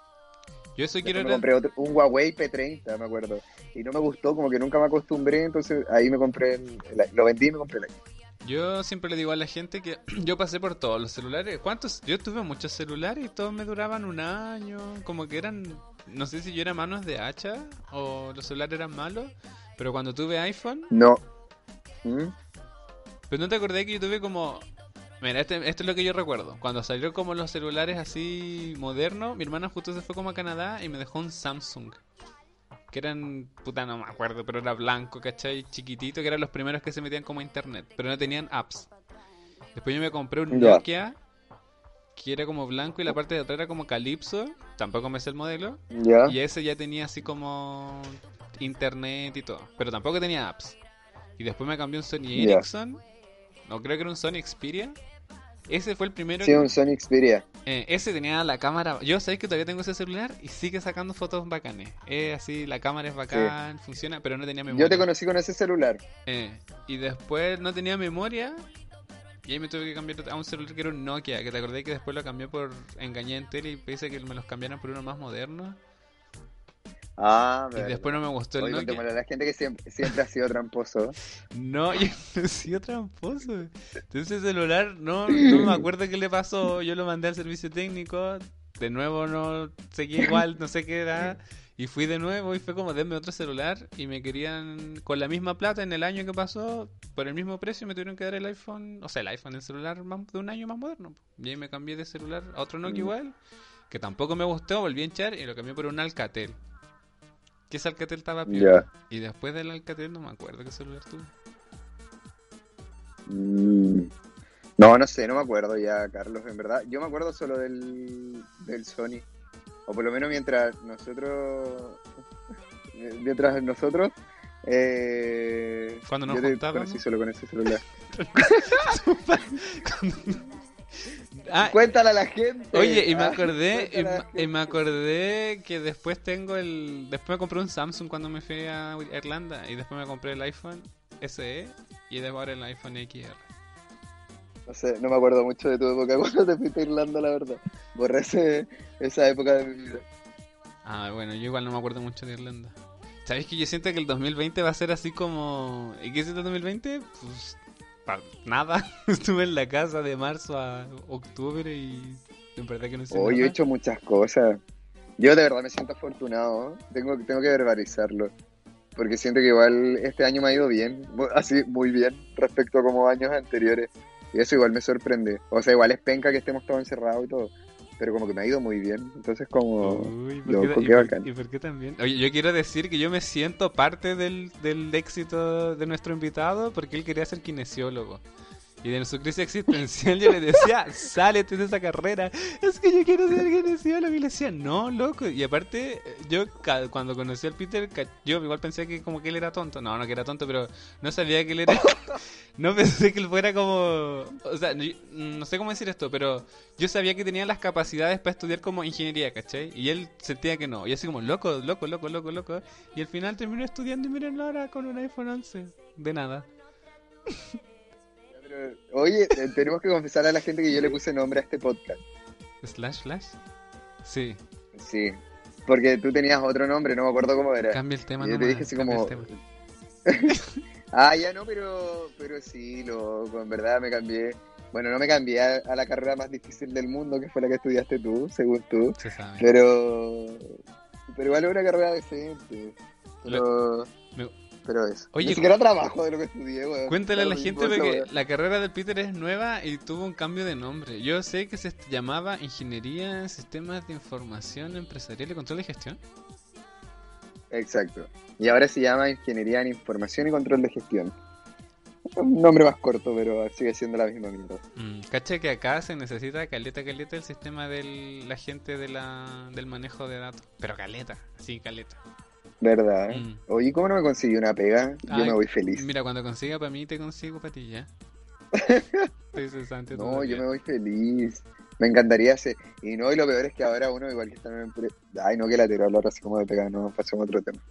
yo eso quiero me compré otro- un Huawei P30, me acuerdo. Y no me gustó, como que nunca me acostumbré, entonces ahí me compré, el- lo vendí y me compré el iPhone. Yo siempre le digo a la gente que yo pasé por todos los celulares. ¿Cuántos? Yo tuve muchos celulares y todos me duraban un año. Como que eran. No sé si yo era manos de hacha o los celulares eran malos. Pero cuando tuve iPhone. No. ¿Mm? Pero no te acordé que yo tuve como. Mira, este, esto es lo que yo recuerdo. Cuando salieron como los celulares así modernos, mi hermana justo se fue como a Canadá y me dejó un Samsung. Que eran, puta, no me acuerdo, pero era blanco, ¿cachai? Chiquitito, que eran los primeros que se metían como a internet, pero no tenían apps. Después yo me compré un. Nokia, que era como blanco y la parte de atrás era como Calypso, tampoco me sé el modelo. ¿Ya? Y ese ya tenía así como internet y todo, pero tampoco tenía apps. Y después me cambié un Sony. Ericsson, no creo que era un Sony Xperia. Ese fue el primero Sí, que- un Sony Xperia. eh, ese tenía la cámara. Yo sabéis que todavía tengo ese celular y sigue sacando fotos bacanes. Es así, la cámara es bacán, funciona, pero no tenía memoria. Yo te conocí con ese celular. Eh, y después no tenía memoria. Y ahí me tuve que cambiar a un celular que era un Nokia. Que te acordé que después lo cambié por. Engañé en tele y pensé que me los cambiaran por uno más moderno. Ah, Y después no me gustó el Nokia. a la gente que siempre, siempre ha sido tramposo. No, yo no he sido tramposo. Entonces el celular, no, no me acuerdo qué le pasó. Yo lo mandé al servicio técnico. De nuevo no seguía igual, no sé qué era. Y fui de nuevo y fue como, denme otro celular. Y me querían, con la misma plata en el año que pasó, por el mismo precio, me tuvieron que dar el iPhone, o sea, el iPhone, el celular más- de un año más moderno. Y ahí me cambié de celular a otro Nokia Mm. igual, que tampoco me gustó, volví a echar y lo cambié por un Alcatel. Que ese Alcatel estaba. Ya. Y después del Alcatel no me acuerdo qué celular tuve. Mm. No, no sé, no me acuerdo ya, Carlos, en verdad. Yo me acuerdo solo del, del Sony. O por lo menos mientras nosotros. Mientras nosotros. Eh, Cuando nos yo te juntábamos. conocí solo con ese celular. Ah, Cuéntale a la gente. Oye, y me Ah, acordé, y, me acordé que después tengo el, después me compré un Samsung cuando me fui a Irlanda y después me compré el iPhone SE y después ahora el iPhone XR. No sé, no me acuerdo mucho de tu época cuando te fuiste a Irlanda, la verdad. Borré ese- esa época de mi vida. Ah, bueno, yo igual no me acuerdo mucho de Irlanda. ¿Sabes que yo siento que el 2020 va a ser así como... ¿Y qué es el 2020? Pues nada. Estuve en la casa de marzo a octubre y en verdad que no sé Hoy he hecho muchas cosas. Yo de verdad me siento afortunado. Tengo, tengo que verbalizarlo. Porque siento que igual este año me ha ido bien. Así, muy bien respecto a como años anteriores. Y eso igual me sorprende. O sea, igual es penca que estemos todos encerrados y todo. Pero como que me ha ido muy bien. Entonces como... Uy, ¿por qué, bacán. ¿Y por qué también? Oye, yo quiero decir que yo me siento parte del, del éxito de nuestro invitado porque él quería ser kinesiólogo. Y de su crisis existencial yo le decía, sálete de esa carrera. Es que yo quiero ser kinesiólogo. Y le decía, no, loco. Y aparte, yo ca- cuando conocí al Peter, yo igual pensé que como que él era tonto. No, no que era tonto, pero no sabía que él era... no pensé que él fuera como... O sea, yo- no sé cómo decir esto, pero yo sabía que tenía las capacidades para estudiar como ingeniería, ¿cachai? Y él sentía que no. Y así como, loco, loco, loco, loco, loco. Y al final terminó estudiando y miren ahora con un iPhone 11. De nada. Pero, oye, tenemos que confesar a la gente que yo le puse nombre a este podcast. ¿Slash Flash? Sí. Sí. Porque tú tenías otro nombre, no me acuerdo cómo era. Cambia el tema, Y yo te dije así como... ah, ya no, pero, pero sí, loco, en verdad me cambié. Bueno, no me cambié a, a la carrera más difícil del mundo, que fue la que estudiaste tú, según tú. Se sabe. Pero, pero igual es una carrera decente. Pero, Me- pero eso. Oye, Ni siquiera trabajo de lo que estudié, weón. Cuéntale a la gente weá. la carrera del Peter es nueva y tuvo un cambio de nombre. Yo sé que se llamaba Ingeniería en Sistemas de Información Empresarial y Control de Gestión. Exacto. Y ahora se llama Ingeniería en Información y Control de Gestión. un nombre más corto, pero sigue siendo la misma mierda. Mm, cacha que acá se necesita caleta, caleta el sistema de la gente de la, del manejo de datos. Pero caleta, sí, caleta. ¿Verdad? Mm. Oye, ¿cómo no me conseguí una pega? Yo me voy feliz. Mira, cuando consiga para mí, te consigo para ti ya. Estoy cesante No, todavía. yo me voy feliz. Me encantaría hacer. Y no, y lo peor es que ahora uno, igual que está en una. Ay, no, que la tiro hablar así como de pega, no, pasemos a otro tema.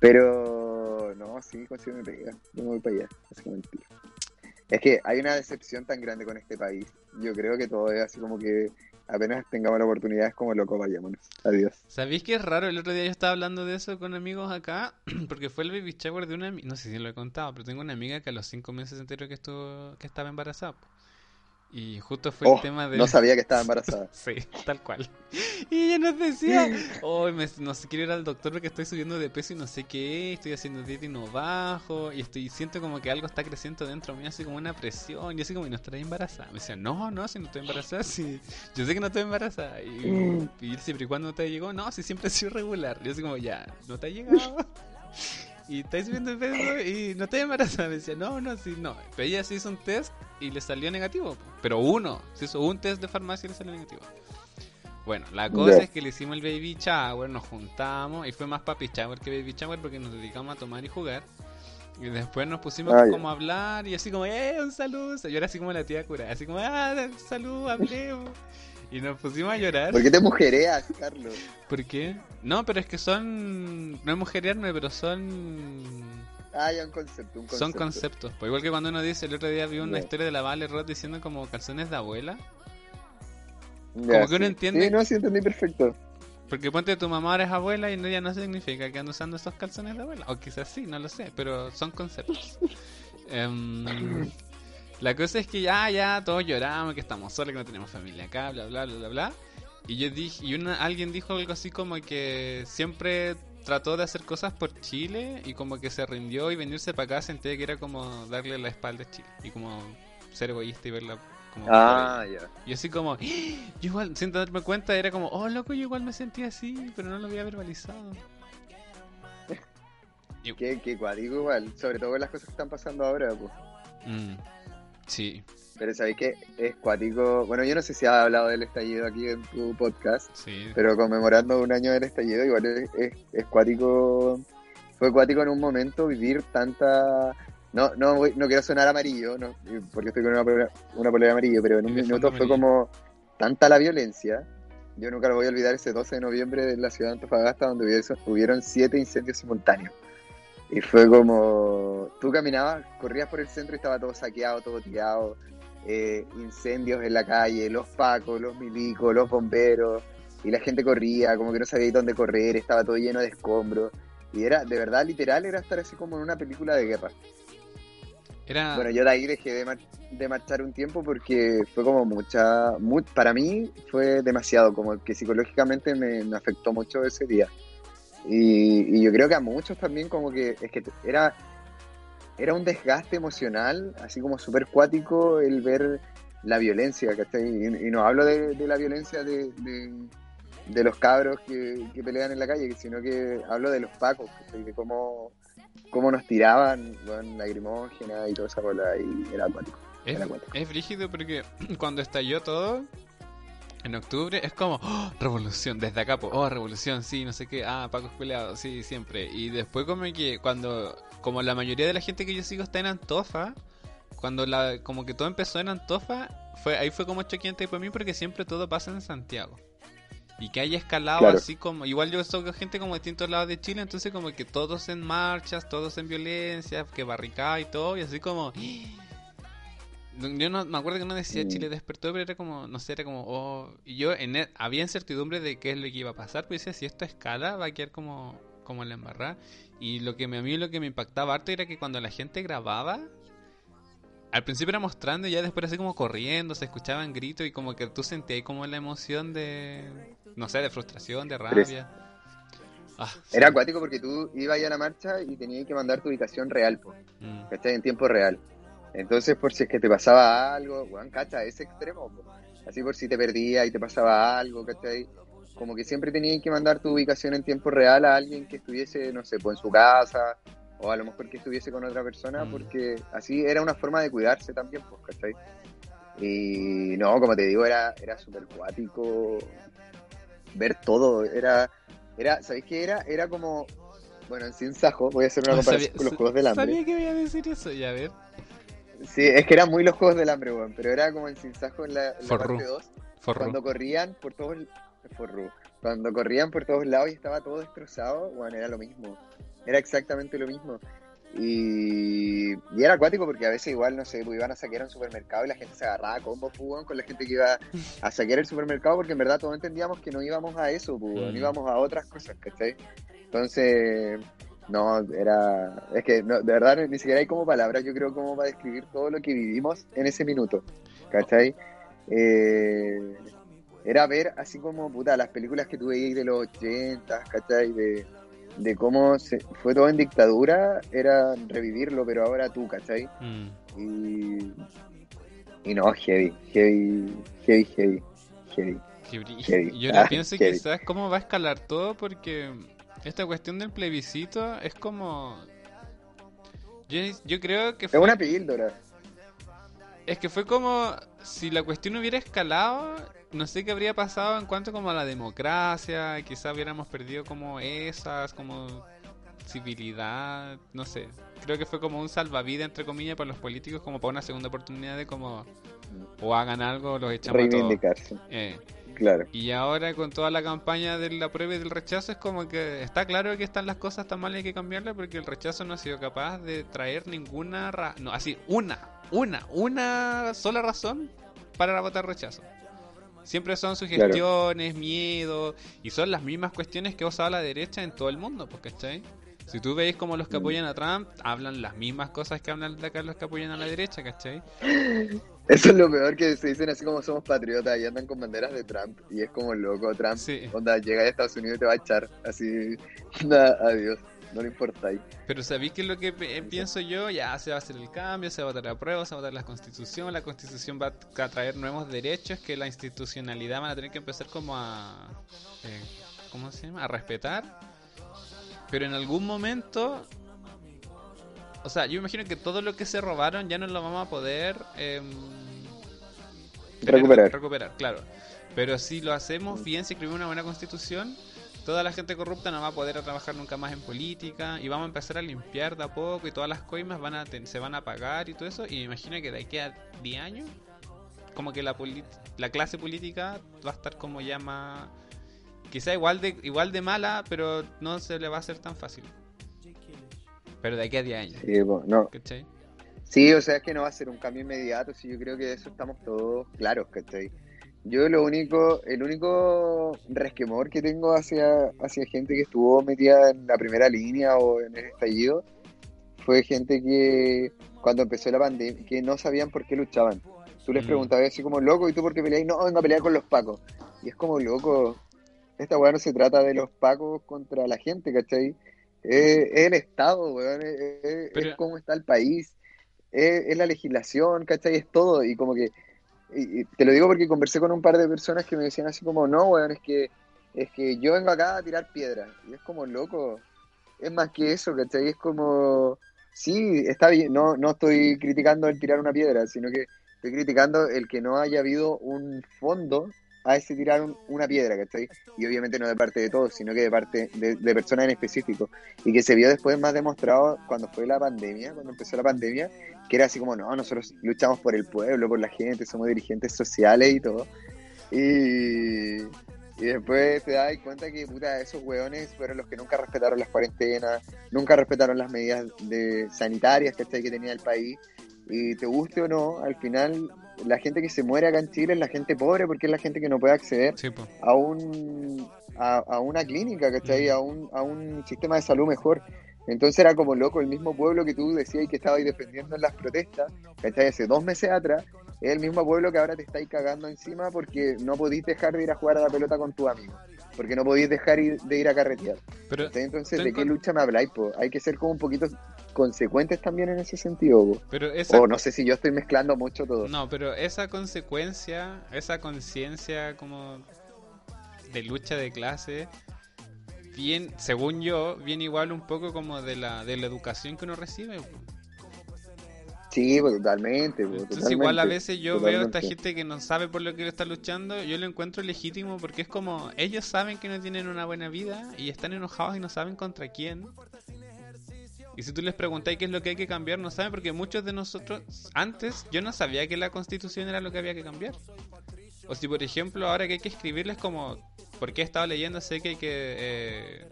Pero, no, sí, consigo mi pega. Yo me voy para allá, así como el tiro. Es que hay una decepción tan grande con este país. Yo creo que todo es así como que apenas tengamos la oportunidad, es como loco, vayámonos. Adiós. ¿Sabéis que es raro? El otro día yo estaba hablando de eso con amigos acá, porque fue el baby shower de una no sé si lo he contado, pero tengo una amiga que a los cinco meses se que estuvo, que estaba embarazada. Y justo fue Oh, el tema de... no sabía que estaba embarazada. Sí, tal cual. Y ella nos decía, hoy me, no sé, quiero ir al doctor porque estoy subiendo de peso y no sé qué, estoy haciendo dieta y no bajo, y estoy siento como que algo está creciendo dentro mío, así como una presión, y así como, ¿y no estaré embarazada? Me decía, no, no, si no estoy embarazada, sí, yo sé que no estoy embarazada. Y, y él siempre, ¿y cuándo te llegó? No, si siempre ha sido regular. Y yo así como, ya, no te ha llegado. Y estáis subiendo de peso y no estoy embarazada. Me decía, no, no, sí, no. Pero ella se hizo un test y le salió negativo. Pero uno, se hizo un test de farmacia y le salió negativo. Bueno, la cosa Ya. es que le hicimos el baby shower, nos juntamos y fue más papi shower que baby shower porque nos dedicamos a tomar y jugar. Y después nos pusimos Ah, ya. como a hablar y así como, ¡eh, un saludo! Yo era así como la tía cura, así como, ¡ah, salud, hablemos! Y nos pusimos a llorar. ¿Por qué te mujereas, Carlos? ¿Por qué? No, pero es que son. No es mujerearme, pero son. Ah, ya un concepto, un concepto. Son conceptos. Pues igual que cuando uno dice, el otro día vi una historia de la Vale Roth diciendo como calzones de abuela. Como que uno sí. entiende- Sí, no, sí entendí perfecto. Porque ponte tu mamá ahora es abuela y no, ya no significa que anda usando esos calzones de abuela. O quizás sí, no lo sé, pero son conceptos. Em, la cosa es que ya, ya, todos lloramos, que estamos solos, que no tenemos familia acá, bla, bla, bla, bla, bla. Y yo dije, y una, alguien dijo algo así como que siempre trató de hacer cosas por Chile y como que se rindió y venirse para acá sentía que era como darle la espalda a Chile y como ser egoísta y verla como... Ah, ya. Y así como, ¡Ah! yo igual, sin darme cuenta, era como, oh loco, yo igual me sentía así, pero no lo había verbalizado. Qué cuático igual, sobre todo con las cosas que están pasando ahora, pues. Mm, sí, Pero sabéis que es cuático. Bueno, yo no sé si has hablado del estallido aquí en tu podcast, sí. pero conmemorando un año del estallido, igual es, es, es cuático. Fue cuático en un momento vivir tanta. No, no, no quiero sonar amarillo, no, porque estoy con una polera, una polera amarillo, pero en un minuto fue como tanta la violencia. Yo nunca lo voy a olvidar ese 12 de noviembre en la ciudad de Antofagasta, donde hubieron siete incendios simultáneos. Y fue como, tú caminabas, corrías por el centro y estaba todo saqueado, todo tirado, eh, incendios en la calle, los pacos, los milicos, los bomberos, y la gente corría, como que no sabía dónde correr, estaba todo lleno de escombros. Y era, de verdad, literal, era estar así como en una película de guerra. Era, Bueno, yo de ahí dejé de, mar- de marchar un tiempo porque fue como mucha, mu- para mí fue demasiado, como que psicológicamente me, me afectó mucho ese día. Y, y yo creo que a muchos también como que es que era, era un desgaste emocional, así como súper cuático el ver la violencia, ¿cachai? Y, y no hablo de, de la violencia de, de, de los cabros que, que pelean en la calle, sino que hablo de los pacos, ¿cachai? De cómo, cómo nos tiraban, con lagrimógena y toda esa bola, y era acuático. es, es brígido porque cuando estalló todo, en octubre, es como, ¡oh! revolución, desde acá, oh, revolución, sí, no sé qué, ah, Paco peleados, sí, siempre. Y después como que cuando, como la mayoría de la gente que yo sigo está en Antofa, cuando la, como que todo empezó en Antofa, fue, ahí fue como choqueante para mí porque siempre todo pasa en Santiago. Y que haya escalado Claro. así como, igual yo soy gente como de distintos lados de Chile, entonces como que todos en marchas, todos en violencia, que barricada y todo, y así como... Yo no me acuerdo que no decía. Chile despertó, pero era como, no sé, era como, oh, y yo en e- había incertidumbre de qué es lo que iba a pasar, pues decía, si esto escala, va a quedar como, como en la embarrada. Y lo que me, a mí lo que me impactaba harto era que cuando la gente grababa, al principio era mostrando y ya después así como corriendo, se escuchaban gritos y como que tú sentías ahí como la emoción de, no sé, de frustración, de rabia. Ah, sí. Era acuático porque tú ibas a la marcha y tenías que mandar tu ubicación real, Mm. ¿cachai? En tiempo real. Entonces, por si es que te pasaba algo, weón, cacha, ese extremo, así por si te perdías y te pasaba algo, ¿cachai? Como que siempre tenías que mandar tu ubicación en tiempo real a alguien que estuviese, no sé, pues en su casa o a lo mejor que estuviese con otra persona, Mm. porque así era una forma de cuidarse también, pues, ¿cachai? Y no, como te digo, era, era súper cuático ver todo, era, era, ¿sabéis qué era? Era como, bueno, en Sin Sajo, voy a hacer una comparación sabía- con los Juegos del Hambre. Sabía que iba a decir eso, ya a ver. Sí, es que eran muy los Juegos del Hambre, weón, pero era como en Sin Sajo en la, en la parte 2, Forro. cuando corrían por todos Forru. cuando corrían por todos lados y estaba todo destrozado, bueno, era lo mismo. Era exactamente lo mismo. Y, y era acuático porque a veces igual, no sé, pues iban a saquear un supermercado y la gente se agarraba a combos pues, weón, con la gente que iba a saquear el supermercado porque en verdad todos entendíamos que no íbamos a eso, pues, weón, Mm. íbamos a otras cosas, ¿cachai? Entonces, no, era... Es que no, de verdad ni siquiera hay como palabras, yo creo, como para describir todo lo que vivimos en ese minuto, ¿cachai? Eh, era ver así como, puta, las películas que tú veías de los 80, ¿cachai? De, de cómo se, fue todo en dictadura, era revivirlo, pero ahora tú, ¿cachai? Mm. Y, y no, heavy, heavy, heavy, heavy, heavy. Heavy. Yo ahora Ah, pienso heavy. quizás cómo va a escalar todo porque esta cuestión del plebiscito es como... Yo, yo creo que Es fue, una píldora. es que fue como si la cuestión hubiera escalado, no sé qué habría pasado en cuanto como a la democracia, quizás hubiéramos perdido como esas, como civilidad, no sé. Creo que fue como un salvavidas entre comillas para los políticos como para una segunda oportunidad de como o hagan algo o los echamos a todos. Reivindicarse, Eh. Claro. Y ahora con toda la campaña de la prueba y del rechazo es como que está claro que están las cosas tan mal y hay que cambiarlas porque el rechazo no ha sido capaz de traer ninguna ra- no así una una una sola razón para votar rechazo. Siempre son sugestiones, miedo y son las mismas cuestiones que ha usado la derecha en todo el mundo, pues, ¿cachai? Si tú veis como los que Mm. apoyan a Trump hablan las mismas cosas que hablan de acá los que apoyan a la derecha, ¿cachai? Eso es lo peor que se dicen así como somos patriotas y andan con banderas de Trump. Y es como loco, Trump. Sí. Onda, llega a Estados Unidos y te va a echar. Así, onda, adiós. No le importáis. Pero ¿sabéis qué es lo que pienso yo? Ya se va a hacer el cambio, se va a votar la prueba, se va a votar la constitución, la constitución va a traer nuevos derechos que la institucionalidad van a tener que empezar como a... eh, ¿Cómo se llama? A respetar. Pero en algún momento... O sea, yo imagino que todo lo que se robaron ya no lo vamos a poder... tener- Recuperar. Recuperar, claro. Pero si lo hacemos bien, si escribimos una buena constitución, toda la gente corrupta no va a poder trabajar nunca más en política y vamos a empezar a limpiar de a poco y todas las coimas van a se van a pagar y todo eso. Y me imagino que de aquí a 10 años, como que la, la clase política va a estar como ya más... Quizá igual de, igual de mala, pero no se le va a hacer tan fácil. Pero de aquí a 10 años. Sí, no. ¿Cachai? Sí, o sea, es que no va a ser un cambio inmediato, sí, yo creo que de eso estamos todos claros, ¿cachai? Yo lo único, el único resquemor que tengo hacia, hacia gente que estuvo metida en la primera línea o en el estallido fue gente que cuando empezó la pandemia, que no sabían por qué luchaban. Tú les Mm. preguntabas así como, loco, ¿y tú por qué peleáis? No, vengo a pelear con los pacos. Y es como, loco, esta weá no se trata de los pacos contra la gente, ¿cachai? Es, es el Estado, weón, es, es- Pero- es cómo está el país, es, es la legislación, ¿cachai? Es todo. Y como que, y- y te lo digo porque conversé con un par de personas que me decían así como, no, weón, es que, es que yo vengo acá a tirar piedras. Y es como, loco, es más que eso, ¿cachai? Es como, sí, está bien, no, no estoy criticando el tirar una piedra, sino que estoy criticando el que no haya habido un fondo a ese tirar un- una piedra, ¿cachai? Y obviamente no de parte de todos, sino que de parte de, de personas en específico. Y que se vio después más demostrado cuando fue la pandemia, cuando empezó la pandemia, que era así como, no, nosotros luchamos por el pueblo, por la gente, somos dirigentes sociales y todo. Y, y después te das cuenta que, puta, esos hueones fueron los que nunca respetaron las cuarentenas, nunca respetaron las medidas de sanitarias, ¿cachai? Que tenía el país. Y te guste o no, al final la gente que se muere acá en Chile es la gente pobre porque es la gente que no puede acceder Sí, a un a, a una clínica, ¿cachai? A un, a un sistema de salud mejor. Entonces era como loco, el mismo pueblo que tú decías que estabas defendiendo en las protestas, ¿cachai? Hace dos meses atrás, es el mismo pueblo que ahora te estáis cagando encima porque no podís dejar de ir a jugar a la pelota con tu amigo, porque no podís dejar ir- de ir a carretear. Pero. Entonces, ¿de qué lucha me habláis? po? Hay que ser como un poquito consecuentes también en ese sentido. po. pero esa... O no sé si yo estoy mezclando mucho todo. No, pero esa consecuencia, esa conciencia como de lucha de clase, bien, según yo, viene igual un poco como de la, de la educación que uno recibe. Sí, pues, totalmente. pues, Entonces igual a veces yo veo a esta gente que no sabe por lo que está luchando, yo lo encuentro legítimo porque es como ellos saben que no tienen una buena vida y están enojados y no saben contra quién. Y si tú les preguntáis qué es lo que hay que cambiar, no saben porque muchos de nosotros antes yo no sabía que la constitución era lo que había que cambiar. O si por ejemplo ahora que hay que escribirles como, porque he estado leyendo, sé que hay que eh,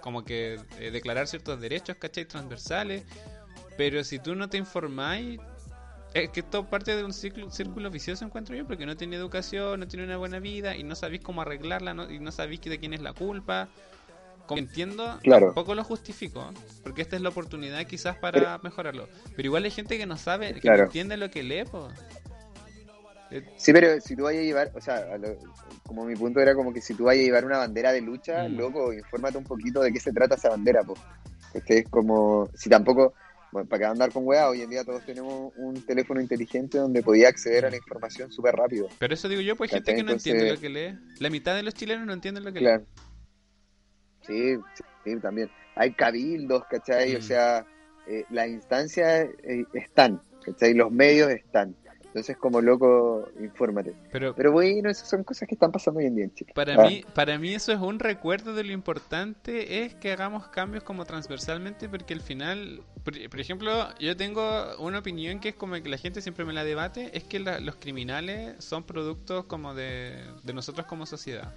como que eh, declarar ciertos derechos, ¿cachai? Transversales. Pero si tú no te informáis, es que esto parte de un ciclo, círculo vicioso, encuentro yo, porque no tiene educación, no tiene una buena vida y no sabéis cómo arreglarla no- y no sabéis de quién es la culpa. Como entiendo, Claro. tampoco lo justifico, porque esta es la oportunidad quizás para Pero- mejorarlo. Pero igual hay gente que no sabe, que Claro. no entiende lo que lee, po. Sí, pero si tú vayas a llevar, o sea, lo- como mi punto era como que si tú vayas a llevar una bandera de lucha, Mm. loco, infórmate un poquito de qué se trata esa bandera, pues. Este es como, si tampoco, bueno, para qué andar con weá, hoy en día todos tenemos un teléfono inteligente donde podía acceder a la información súper rápido. Pero eso digo yo, pues hay gente que no Entonces- entiende lo que lee. La mitad de los chilenos no entienden lo que lee. Claro. Sí, sí, sí, también. Hay cabildos, ¿cachai? Mm. O sea, eh, las instancias eh, están, ¿cachai? Los medios están. Entonces, como loco, infórmate. Pero Pero bueno, esas son cosas que están pasando hoy en día en Chile. Para Ah, mí, para mí eso es un recuerdo de lo importante es que hagamos cambios como transversalmente porque al final, por, por ejemplo, yo tengo una opinión que es como que la gente siempre me la debate, es que la- los criminales son productos como de, de nosotros como sociedad.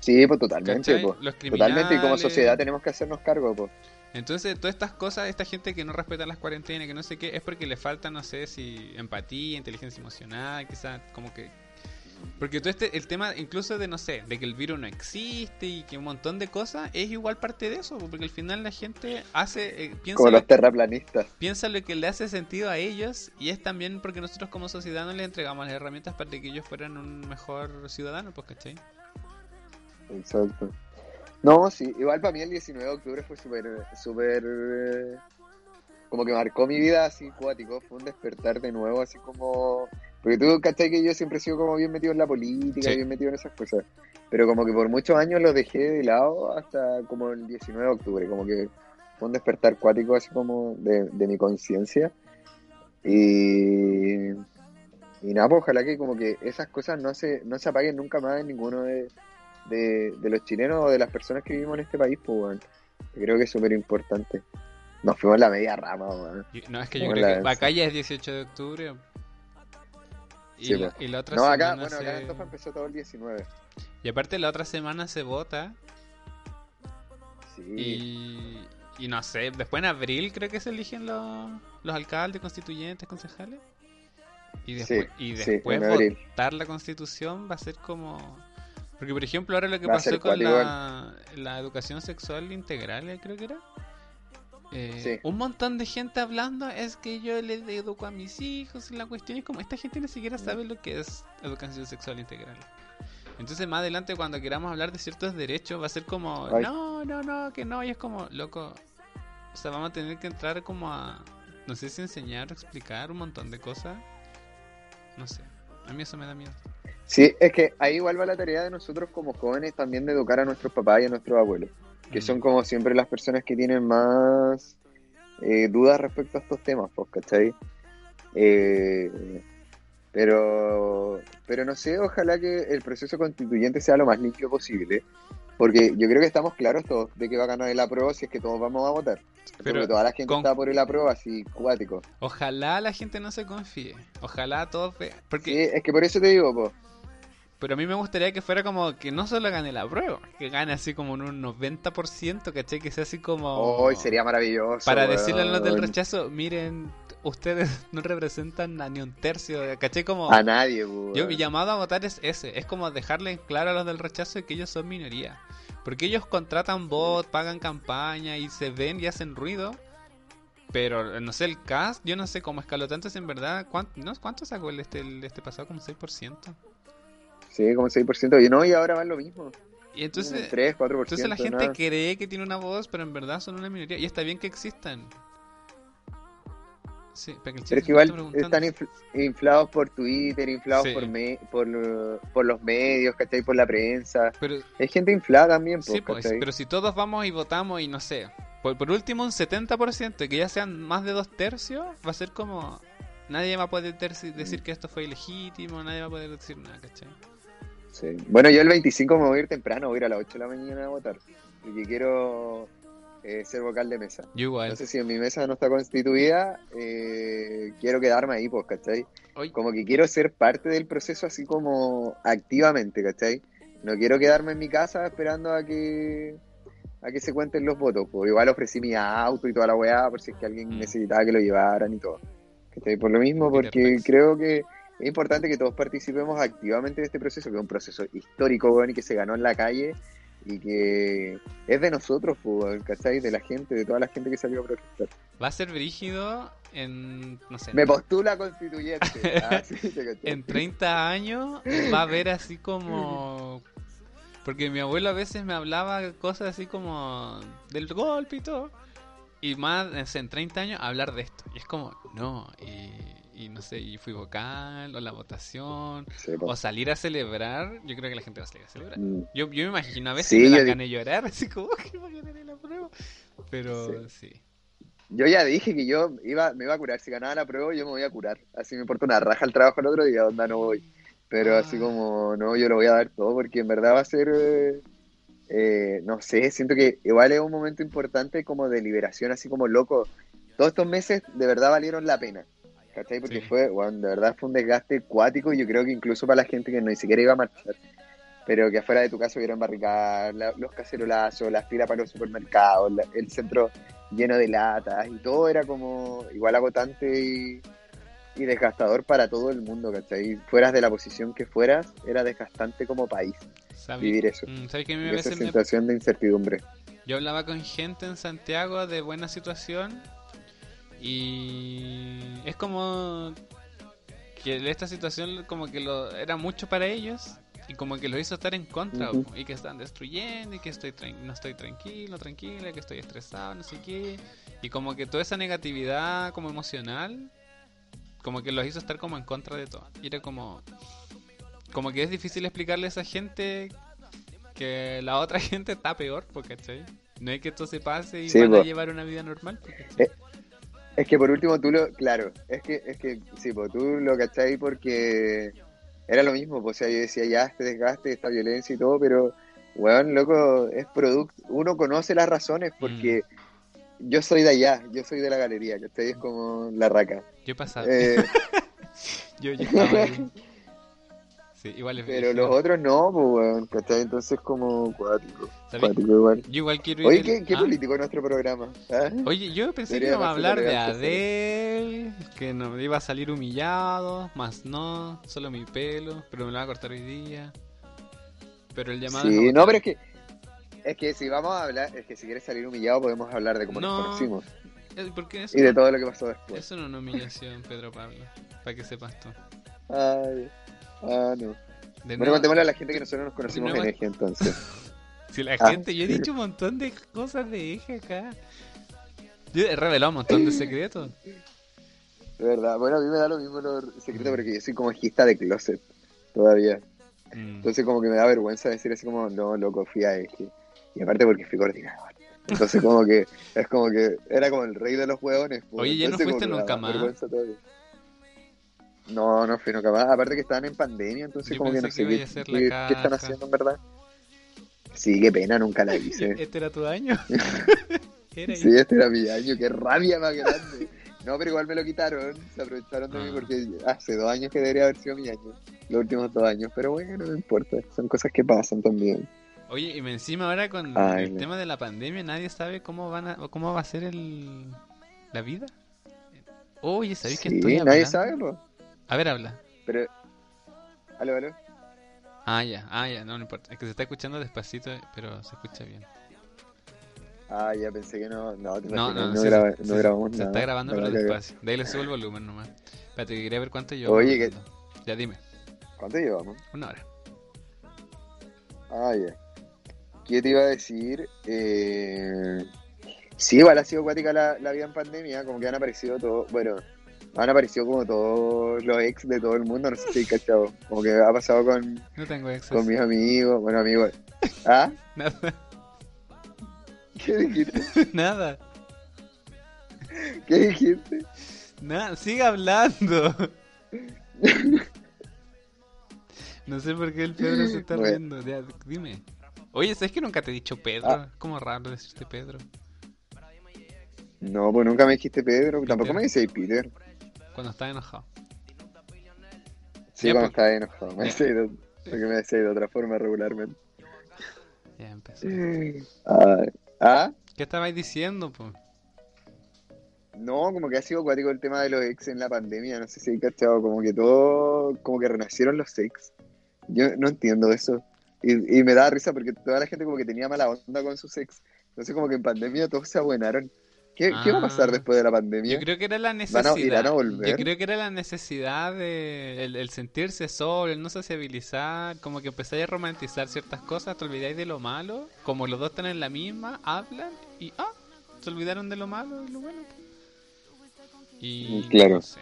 Sí, pues totalmente, pues. Totalmente, y como sociedad tenemos que hacernos cargo, pues. Entonces, todas estas cosas, esta gente que no respeta las cuarentenas, que no sé qué, es porque le falta, no sé, si empatía, inteligencia emocional, quizás como que... Porque todo este, el tema incluso de, no sé, de que el virus no existe y que un montón de cosas, es igual parte de eso, porque al final la gente hace, eh, piensa, Como lo, los terraplanistas. piensa lo que le hace sentido a ellos y es también porque nosotros como sociedad no les entregamos las herramientas para que ellos fueran un mejor ciudadano, pues, ¿cachai? Exacto. No, sí, igual para mí el 19 de octubre fue súper, súper, eh, como que marcó mi vida así cuático, fue un despertar de nuevo, así como, porque tú, ¿cachai? Que yo siempre he sido como bien metido en la política, Sí. bien metido en esas cosas, pero como que por muchos años lo dejé de lado hasta como el 19 de octubre, como que fue un despertar cuático así como de, de mi conciencia, y, y nada, pues ojalá que como que esas cosas no se, no se apaguen nunca más en ninguno de de, de los chilenos o de las personas que vivimos en este país, pues. Yo Creo que es súper importante. Nos fuimos en la media rama. Y- No, es que yo Hola, creo que sí. Bacaya es 18 de octubre. Y, Sí, la, pues. y la otra No, acá, semana bueno, acá en empezó todo el 19. Y aparte la otra semana se vota Sí. y, y no sé, después en abril creo que se eligen los, los alcaldes, constituyentes, concejales. Y después, y votar la constitución va a ser como... Porque por ejemplo ahora lo que Va pasó con la, la educación sexual integral, eh, creo que era. eh, Sí. Un montón de gente hablando es que yo le educo a mis hijos y la cuestión es como esta gente ni siquiera sabe lo que es educación sexual integral. Entonces más adelante cuando queramos hablar de ciertos derechos va a ser como, Ay. no, no, no, que no, y es como, loco, o sea, vamos a tener que entrar como a, no sé si enseñar o explicar un montón de cosas. No sé, a mí eso me da miedo. Sí, es que ahí igual va la tarea de nosotros como jóvenes también de educar a nuestros papás y a nuestros abuelos, que Mm. son como siempre las personas que tienen más eh, dudas respecto a estos temas, pues, ¿cachai? Eh, pero, pero no sé, ojalá que el proceso constituyente sea lo más limpio posible, porque yo creo que estamos claros todos de que va a ganar el apruebo si es que todos vamos a votar. Pero toda la gente con- está por el apruebo así, cuático. Ojalá la gente no se confíe. Ojalá todos vean. Porque, Sí, es que por eso te digo, pues. Pero a mí me gustaría que fuera como que no solo gane la prueba, que gane así como en un 90%, ¿cachai? Que sea así como. Hoy sería maravilloso. Para weón. decirle a los del rechazo, miren, ustedes no representan a ni un tercio, ¿cachai? Como. A nadie, weón. Yo, mi llamado a votar es ese, es como dejarle en claro a los del rechazo que ellos son minoría. Porque ellos contratan bot, pagan campaña y se ven y hacen ruido. Pero no sé, el cast, yo no sé cómo escaló tanto, si en verdad, ¿cuánto, no, ¿cuánto sacó el este, el este pasado? Como 6%. Sí, como 6%. Y no, y ahora van lo mismo. Y entonces, 3, 4%. entonces la gente cree que tiene una voz, pero en verdad son una minoría. Y está bien que existan. Sí, para que el Pero es que igual están infl- inflados por Twitter, inflados Sí. por, me- por, por los medios, ¿cachai? Por la prensa. Pero, Hay gente inflada también, sí, pues, pues, pero si todos vamos y votamos y no sé, por, por último un 70%, y que ya sean más de dos tercios, va a ser como... Nadie va a poder decir que esto fue ilegítimo, nadie va a poder decir nada, ¿cachai? Sí. Bueno, yo el 25 me voy a ir temprano, voy a ir a las 8 de la mañana a votar. Porque quiero eh, ser vocal de mesa. Yo igual. Entonces, si en mi mesa no está constituida, eh, quiero quedarme ahí, pues, ¿cachai? Hoy, Como que quiero ser parte del proceso así como activamente, ¿cachai? No quiero quedarme en mi casa esperando a que a que se cuenten los votos. Pues igual ofrecí mi auto y toda la weá por si es que alguien Mm. necesitaba que lo llevaran y todo. ¿Cachai? Por lo mismo, porque creo que es importante que todos participemos activamente de este proceso, que es un proceso histórico, y que se ganó en la calle y que es de nosotros, weón, ¿cachai? De la gente, de toda la gente que salió a protestar. va a ser brígido en, no sé, Me postula constituyente. Ah, sí, en 30 años va a haber así como... Porque mi abuelo a veces me hablaba cosas así como del golpe y todo. Y más en 30 años hablar de esto. Y es como, no, y, y no sé, y fui vocal, o la votación, Sí, o pues. salir a celebrar. Yo creo que la gente va a salir a celebrar. Mm. Yo, yo me imagino a veces Sí, me yo de llorar, así como, que va a ganar la prueba. Pero sí. Yo ya dije que yo iba, me iba a curar. Si ganaba la prueba, yo me voy a curar. Así me importa una raja el trabajo el otro día, onda no voy. Pero Ah. así como, no, yo lo voy a dar todo porque en verdad va a ser, eh, eh, no sé, siento que igual es un momento importante como de liberación, así como loco. Todos estos meses de verdad valieron la pena. ¿Cachai? Porque Sí. fue, bueno, de verdad fue un desgaste cuático y yo creo que incluso para la gente que no ni siquiera iba a marchar. Pero que afuera de tu casa hubieran barricadas, los cacerolazos, las filas para los supermercados, la- el centro lleno de latas y todo era como igual agotante y, y desgastador para todo el mundo, ¿cachai? Fueras de la posición que fueras, era desgastante como país ¿Sabes? vivir eso. Mm, ¿Sabes que a esa me sensación de incertidumbre. Yo hablaba con gente en Santiago de buena situación y es como que esta situación como que lo era mucho para ellos y como que los hizo estar en contra y que están destruyendo y que estoy no estoy tranquilo, tranquila, que estoy estresado, no sé qué y como que toda esa negatividad como emocional como que los hizo estar como en contra de todo. Y era como como que es difícil explicarle a esa gente que la otra gente está peor, po, ¿cachai? No es que esto se pase y Sí, van a llevar una vida normal, po, ¿cachai? Eh, Es que por último tú lo, claro, es que, es que sí, pues tú lo cachai porque era lo mismo, pues, o sea, yo decía ya este desgaste, esta violencia y todo, pero, weón, loco, es producto, uno conoce las razones porque Mm. yo soy de allá, yo soy de la galería, ¿cachai? Es como la raca. Yo he pasado. Eh, yo, yo estaba ahí. Sí, igual es pero los otros no, pues, weón, ¿cachai? Entonces como cuático, igual. Yo igual quiero ir. Oye, el- ¿qué, ¿Ah? político es nuestro programa? ¿Ah? Oye, yo pensé que íbamos a hablar de Adele, que nos iba a salir humillado, más no, solo mi pelo, pero me lo va a cortar hoy día. Pero el llamado Sí, no, pero es que, es que si vamos a hablar, es que si quieres salir humillado podemos hablar de cómo No. nos conocimos Eh, ¿Por qué eso? y de todo lo que pasó después. Eso no es una humillación, Pedro Pablo, para que sepas tú. Ay, ah, no. De Bueno, contémosle a la gente que nosotros nos conocimos en Eje, entonces. si la Ah. gente, yo he dicho un montón de cosas de eje acá. Yo he revelado un montón de secretos. De verdad, bueno, a mí me da lo mismo lo secreto porque yo soy como ejista de closet todavía. Mm. Entonces como que me da vergüenza decir así como, no, loco, fui a Eje. Y aparte porque fui coordinador. Entonces como que, es como que era como el rey de los hueones. pues. Oye, ¿ya no Entonces, fuiste nunca más? No, no fui nunca más. Aparte que estaban en pandemia, entonces Yo como que no sé que qué, están haciendo en verdad. Sí, qué pena, nunca la hice. ¿Este era tu año? Era Sí, este era mi año, qué rabia más grande. No, pero igual me lo quitaron, se aprovecharon de mí Ah. porque hace dos años que debería haber sido mi año, los últimos dos años, pero bueno, no importa, son cosas que pasan también. Oye, y encima ahora con Ay, el no. tema de la pandemia, nadie sabe cómo van a, cómo va a ser el la vida. Oye, ¿sabéis que Sí, estoy nadie hablando? sabe. A ver, habla. pero... Aló, aló. Ah, ya, ah, ya, no, no importa. Es que se está escuchando despacito, pero se escucha bien. Ah, ya pensé que no, no, te No, no, no, graba- sí, no grabamos Se nada. está grabando, pero despacio. De ahí le subo el volumen nomás. Espérate, que quería ver cuánto yo. Oye, que- Ya dime, ¿Cuánto llevamos? una hora. Ah, ya. ¿Qué te iba a decir? Eh... Sí, igual ha sido acuática la, la vida en pandemia, como que han aparecido todo. Bueno, Han aparecido como todos los ex de todo el mundo, no sé si cachado. Como que ha pasado con, No tengo exes. con mis amigos, bueno, amigos. ¿Ah? Nada. ¿Qué dijiste? Nada. ¿Qué dijiste? Nada. Sigue hablando. No sé por qué el Pedro se está Bueno. riendo. Ya, dime. Oye, ¿sabes que nunca te he dicho Pedro? Ah. Como raro decirte Pedro. No, pues nunca me dijiste Pedro, tampoco me decís Peter. Cuando estás enojado. Sí, cuando pues. estaba enojado. Me Ya. decís de, porque me decís de otra forma regularmente. Ya empezó. Ah, ¿Ah? ¿Qué estabais diciendo, po? No, como que ha sido acuático el tema de los ex en la pandemia, no sé si hay cachado, como que todo, como que renacieron los ex. Yo no entiendo eso. Y, y me da risa porque toda la gente como que tenía mala onda con sus ex. Entonces como que en pandemia todos se abuenaron. ¿Qué, ¿qué va a pasar Ah. después de la pandemia? Yo creo que era la ¿Van a- necesidad. irán a volver? Yo creo que era la necesidad de el, el sentirse solo, el no sociabilizar, como que empezáis a romantizar ciertas cosas, te olvidáis de lo malo, como los dos están en la misma, hablan y ah, se olvidaron de lo malo y lo bueno. Y claro. no sé.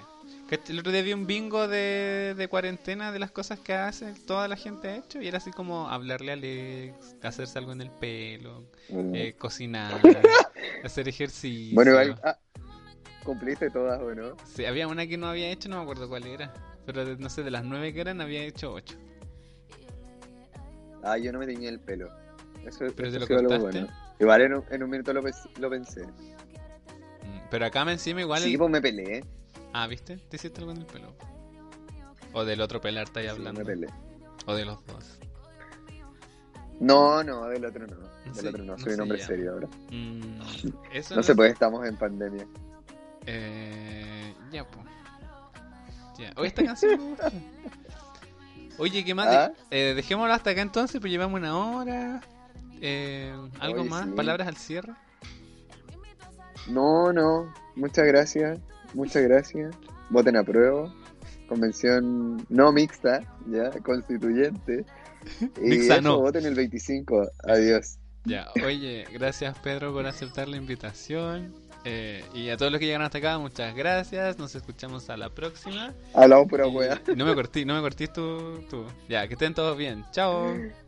Que El otro día vi un bingo de, de cuarentena de las cosas que hace toda la gente ha hecho y era así como hablarle a Alex, hacerse algo en el pelo, Mm. eh, cocinar, hacer ejercicio. Bueno, igual, ah, cumpliste todas, ¿o no? Sí, había una que no había hecho, no me acuerdo cuál era. Pero de- no sé, de las nueve que eran, había hecho ocho. Ah, yo no me teñía el pelo. Eso, ¿Pero eso te lo algo bueno. Igual en un, en un minuto lo, lo pensé. Mm, Pero acá me encima igual. Sí, el- pues me peleé. Ah, ¿viste? ¿Te hiciste algo en el pelo? O del otro pelar estáis Sí, hablando. me o de los dos. No, no, del otro no. Del Sí, otro no, no soy un hombre ya. serio ahora. Mm, eso No se puede, estamos en pandemia. Eh, ya, pues. Ya. Oye, esta canción me gusta. Oye, ¿qué más? ¿Ah? Eh, dejémoslo hasta acá entonces, pues llevamos una hora. Eh, ¿Algo Oye, más? sí. ¿Palabras al cierre? No, no, muchas gracias, muchas gracias. Voten a prueba. Convención no mixta, ya, constituyente. Y Mixta eso, no. voten el 25. Adiós. Ya, oye, gracias Pedro por aceptar la invitación. Eh, y a todos los que llegaron hasta acá, muchas gracias. Nos escuchamos a la próxima. Hablamos pura Y- no me corté, no me cortís tú, tú. Ya, que estén todos bien. Chao.